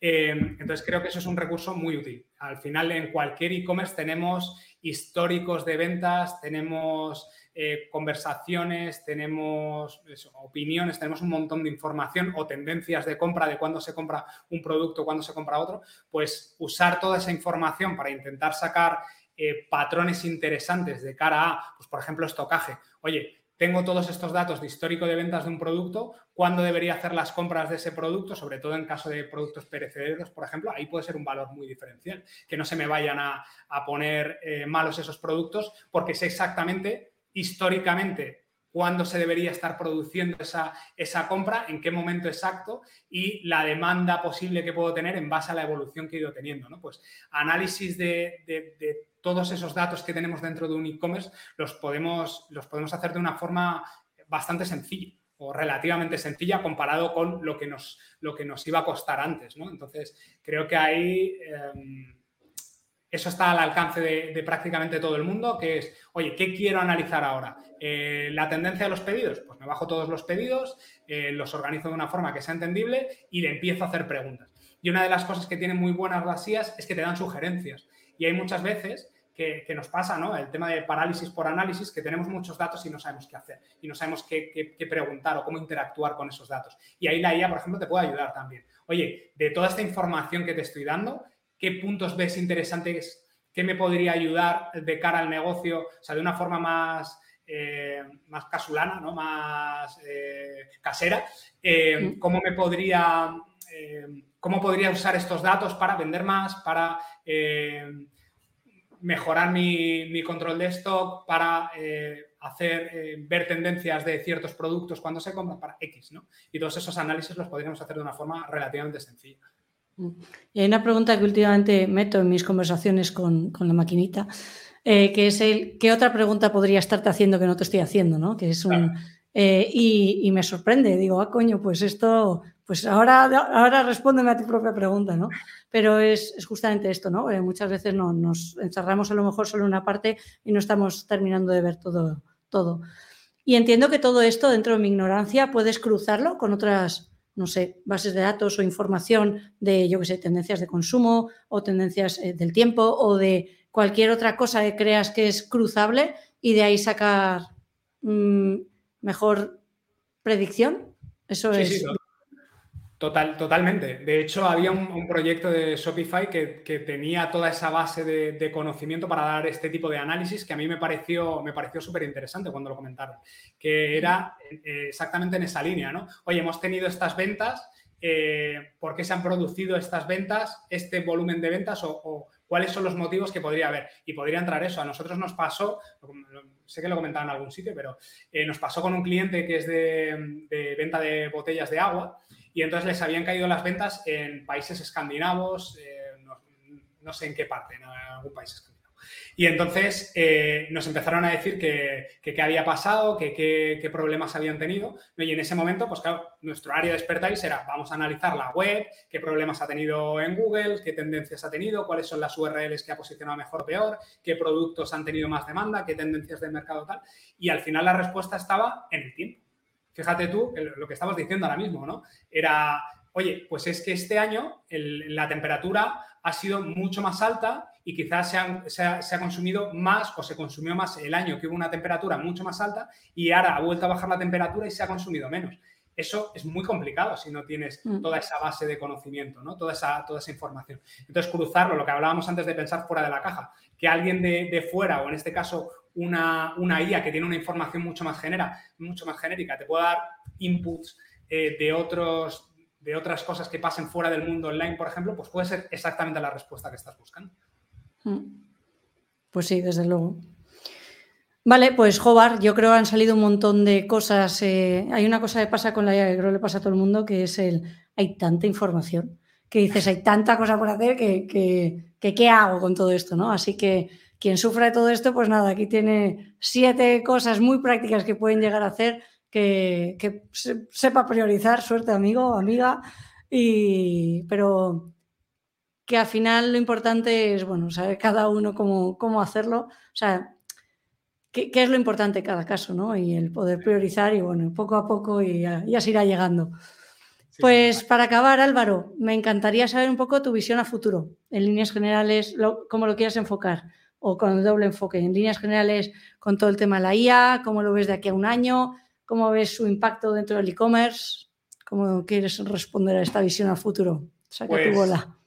eh, entonces creo que eso es un recurso muy útil. Al final en cualquier e-commerce tenemos históricos de ventas, tenemos eh, conversaciones, tenemos opiniones, tenemos un montón de información o tendencias de compra de cuándo se compra un producto, cuándo se compra otro, pues usar toda esa información para intentar sacar eh, patrones interesantes de cara a, pues, por ejemplo, estocaje. Oye, tengo todos estos datos de histórico de ventas de un producto, cuándo debería hacer las compras de ese producto, sobre todo en caso de productos perecederos, por ejemplo, ahí puede ser un valor muy diferencial, que no se me vayan a, poner eh, malos esos productos, porque sé exactamente, históricamente, cuándo se debería estar produciendo esa, esa, compra, en qué momento exacto y la demanda posible que puedo tener en base a la evolución que he ido teniendo. ¿no? Pues análisis de, de todos esos datos que tenemos dentro de un e-commerce los podemos, los podemos hacer de una forma bastante sencilla o relativamente sencilla comparado con lo que nos, lo que nos iba a costar antes. ¿no? Entonces, creo que ahí em, eso está al alcance de, prácticamente todo el mundo, que es, oye, ¿qué quiero analizar ahora? Eh, ¿La tendencia de los pedidos? Pues me bajo todos los pedidos, eh, los organizo de una forma que sea entendible y le empiezo a hacer preguntas. Y una de las cosas que tienen muy buenas las es que te dan sugerencias. Y hay muchas veces que, nos pasa, ¿no? El tema de parálisis por análisis, que tenemos muchos datos y no sabemos qué hacer, y no sabemos qué, preguntar o cómo interactuar con esos datos. Y ahí la IA, por ejemplo, te puede ayudar también. Oye, de toda esta información que te estoy dando, ¿qué puntos ves interesantes? ¿Qué me podría ayudar de cara al negocio? O sea, de una forma más, eh, más casulana, ¿no? Más eh, casera. Eh, ¿Cómo me podría... ¿Cómo podría usar estos datos para vender más, para mejorar mi, control de stock, para eh, hacer, eh, ver tendencias de ciertos productos cuando se compran para X, ¿no? Y todos esos análisis los podríamos hacer de una forma relativamente sencilla. Y hay una pregunta que últimamente meto en mis conversaciones con, la maquinita, eh, que es el, ¿qué otra pregunta podría estarte haciendo que no te estoy haciendo? ¿no? Que es un, y, me sorprende, digo, ah, coño, pues esto, pues ahora, ahora respóndeme a tu propia pregunta, ¿no? Pero es, justamente esto, ¿no? Eh, muchas veces no, nos encerramos a lo mejor solo en una parte y no estamos terminando de ver todo, todo. Y entiendo que todo esto, dentro de mi ignorancia, puedes cruzarlo con otras, no sé, bases de datos o información de, yo qué sé, tendencias de consumo o tendencias eh, del tiempo o de cualquier otra cosa que creas que es cruzable y de ahí sacar mm, mejor predicción. Eso es. Total, totalmente. De hecho, había un, proyecto de Shopify que, tenía toda esa base de, conocimiento para dar este tipo de análisis que a mí me pareció, me pareció súper interesante cuando lo comentaron, que era eh, exactamente en esa línea, ¿no? Oye, hemos tenido estas ventas, eh, ¿por qué se han producido estas ventas, este volumen de ventas o, cuáles son los motivos que podría haber? Y podría entrar eso. A nosotros nos pasó, sé que lo comentaba en algún sitio, pero eh, nos pasó con un cliente que es de venta de botellas de agua y entonces les habían caído las ventas en países escandinavos, eh, no, sé en qué parte, en algún país escandinavo. Y entonces eh, nos empezaron a decir qué que, había pasado, qué que, problemas habían tenido. Y en ese momento, pues claro, nuestro área de expertise era, vamos a analizar la web, qué problemas ha tenido en Google, qué tendencias ha tenido, cuáles son las URLs que ha posicionado mejor o peor, qué productos han tenido más demanda, qué tendencias de mercado tal. Y al final la respuesta estaba en el tiempo. Fíjate tú lo que estabas diciendo ahora mismo, ¿no? Era, oye, pues es que este año la temperatura ha sido mucho más alta y quizás se, ha, consumido más o se consumió más el año que hubo una temperatura mucho más alta y ahora ha vuelto a bajar la temperatura y se ha consumido menos. Eso es muy complicado si no tienes mm. toda esa base de conocimiento, ¿no? toda, esa, toda esa información. Entonces, cruzarlo, lo que hablábamos antes de pensar fuera de la caja, que alguien de, de fuera, o en este caso una, una, IA que tiene una información mucho más, genera, mucho más genérica, te puede dar inputs eh, de, otros, de otras cosas que pasen fuera del mundo online, por ejemplo, pues puede ser exactamente la respuesta que estás buscando. Mm. Pues sí, desde luego. Vale, pues Jobar, yo creo que han salido un montón de cosas. Eh, hay una cosa que pasa con la IA que creo que le pasa a todo el mundo, que es el hay tanta información, que dices, hay tanta cosa por hacer que, que ¿qué hago con todo esto? ¿no? Así que quien sufra de todo esto, pues nada, aquí tiene siete cosas muy prácticas que pueden llegar a hacer, que, sepa priorizar, suerte amigo, amiga, y, pero que al final lo importante es, bueno, saber cada uno cómo, cómo hacerlo, o sea, qué, es lo importante en cada caso, ¿no? Y el poder priorizar y, bueno, poco a poco y ya, se irá llegando. Pues para acabar, Álvaro, me encantaría saber un poco tu visión a futuro, en líneas generales, cómo lo quieras enfocar o con el doble enfoque? En líneas generales, con todo el tema de la IA, ¿cómo lo ves de aquí a un año? ¿Cómo ves su impacto dentro del e-commerce? ¿Cómo quieres responder a esta visión al futuro? Saca tu pues, bola.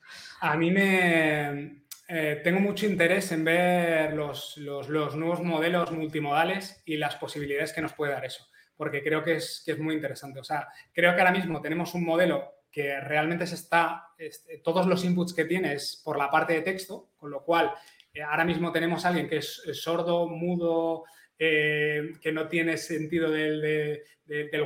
A mí me, eh, tengo mucho interés en ver los, nuevos modelos multimodales y las posibilidades que nos puede dar eso, porque creo que es, que es muy interesante. O sea, creo que ahora mismo tenemos un modelo que realmente se está, este, todos los inputs que tienes por la parte de texto, con lo cual eh, ahora mismo tenemos a alguien que es, sordo, mudo, eh, que no tiene sentido del,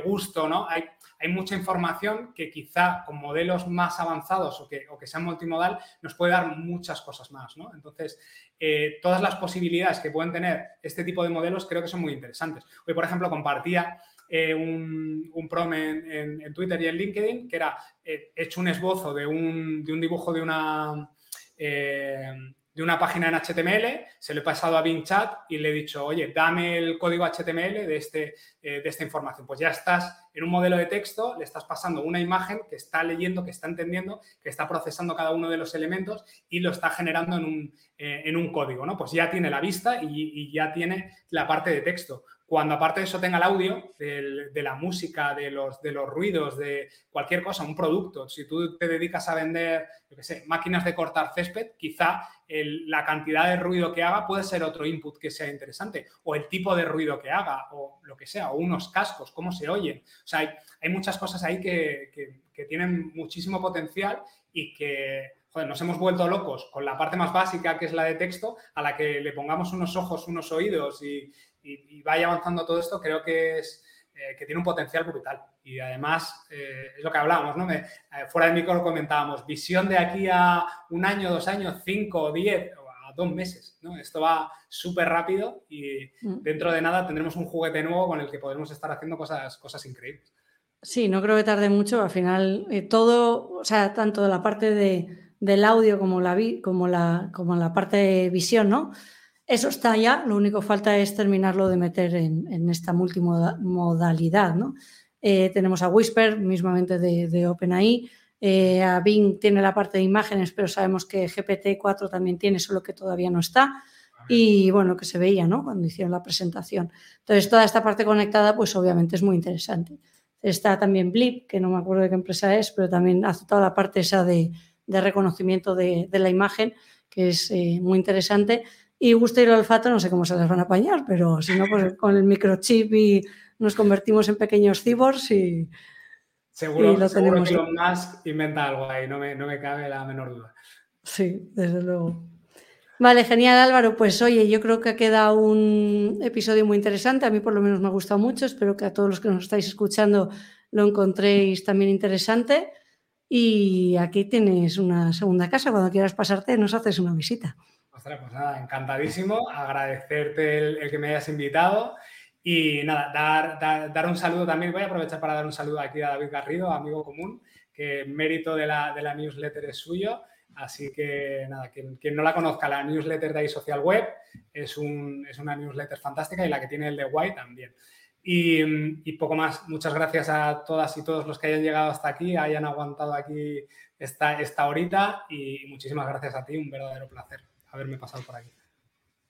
gusto, ¿no? Hay, hay, mucha información que quizá con modelos más avanzados o que, o que sean multimodal nos puede dar muchas cosas más, ¿no? Entonces, eh, todas las posibilidades que pueden tener este tipo de modelos creo que son muy interesantes. Hoy, por ejemplo, compartía eh, un, un, prom en, Twitter y en LinkedIn, que era hecho un esbozo de un, dibujo de una, una página en HTML, se lo he pasado a Bing Chat y le he dicho, oye, dame el código HTML de, este, de esta información. Pues ya estás en un modelo de texto, le estás pasando una imagen que está leyendo, que está entendiendo, que está procesando cada uno de los elementos y lo está generando en un, en un código, ¿no? Pues ya tiene la vista y ya tiene la parte de texto. Cuando aparte de eso tenga el audio, de, la música, de los, ruidos, de cualquier cosa, un producto, si tú te dedicas a vender, máquinas de cortar césped, quizá la cantidad de ruido que haga puede ser otro input que sea interesante, o el tipo de ruido que haga, o lo que sea, o unos cascos, cómo se oyen. O sea, hay, muchas cosas ahí que, tienen muchísimo potencial y que, nos hemos vuelto locos con la parte más básica, que es la de texto, a la que le pongamos unos ojos, unos oídos y, y, vaya avanzando todo esto, creo que es eh, que tiene un potencial brutal. Y además, eh, es lo que hablábamos, ¿no? Eh, fuera del micro comentábamos, visión de aquí a un año, dos años, cinco, diez, o a dos meses, ¿no? Esto va súper rápido y mm. dentro de nada tendremos un juguete nuevo con el que podremos estar haciendo cosas, cosas increíbles. Sí, no creo que tarde mucho. Al final, todo, o sea, tanto la parte de, del audio como la, como, la, como la parte de visión, ¿no? Eso está ya, lo único que falta es terminarlo de meter en, esta multimodalidad. ¿no? Eh, tenemos a Whisper, mismamente de, OpenAI, eh, a Bing tiene la parte de imágenes, pero sabemos que GPT-4 también tiene, solo que todavía no está. Y bueno, que se veía ¿no? cuando hicieron la presentación. Entonces, toda esta parte conectada, pues obviamente es muy interesante. Está también Blip, que no me acuerdo de qué empresa es, pero también hace toda la parte esa de, reconocimiento de, la imagen, que es eh, muy interesante. Y gusto y el olfato, no sé cómo se las van a apañar, pero si no, pues con el microchip y nos convertimos en pequeños cyborgs y. Seguro, lo seguro que Elon Musk inventa algo ahí, no me, no me cabe la menor duda. Sí, desde luego. Vale, genial Álvaro. Pues oye, yo creo que ha quedado un episodio muy interesante. A mí por lo menos me ha gustado mucho. Espero que a todos los que nos estáis escuchando lo encontréis también interesante. Y aquí tienes una segunda casa. Cuando quieras pasarte, nos haces una visita pues nada, encantadísimo, agradecerte el, que me hayas invitado. Y nada, dar, dar, un saludo también, voy a aprovechar para dar un saludo aquí a David Garrido, amigo común, que mérito de la, de la newsletter es suyo, así que nada, quien, no la conozca, la newsletter de iSocial Web es, un, es una newsletter fantástica y la que tiene el de White también. Y, y, poco más. Muchas gracias a todas y todos los que hayan llegado hasta aquí, hayan aguantado aquí esta, esta horita y muchísimas gracias a ti, un verdadero placer haberme pasado por aquí.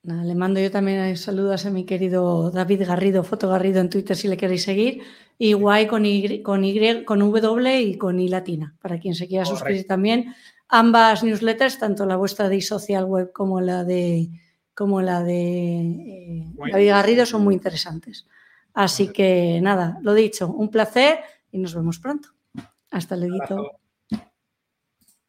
le mando yo también saludos a mi querido David Garrido, Foto Garrido en Twitter si le queréis seguir. Y guay con Y, con, y, con W y con I latina, para quien se quiera suscribir también. Ambas newsletters, tanto la vuestra de Social Web como la de como la de eh, David Garrido, son muy interesantes. Así que nada, lo dicho, un placer y nos vemos pronto. Hasta luego.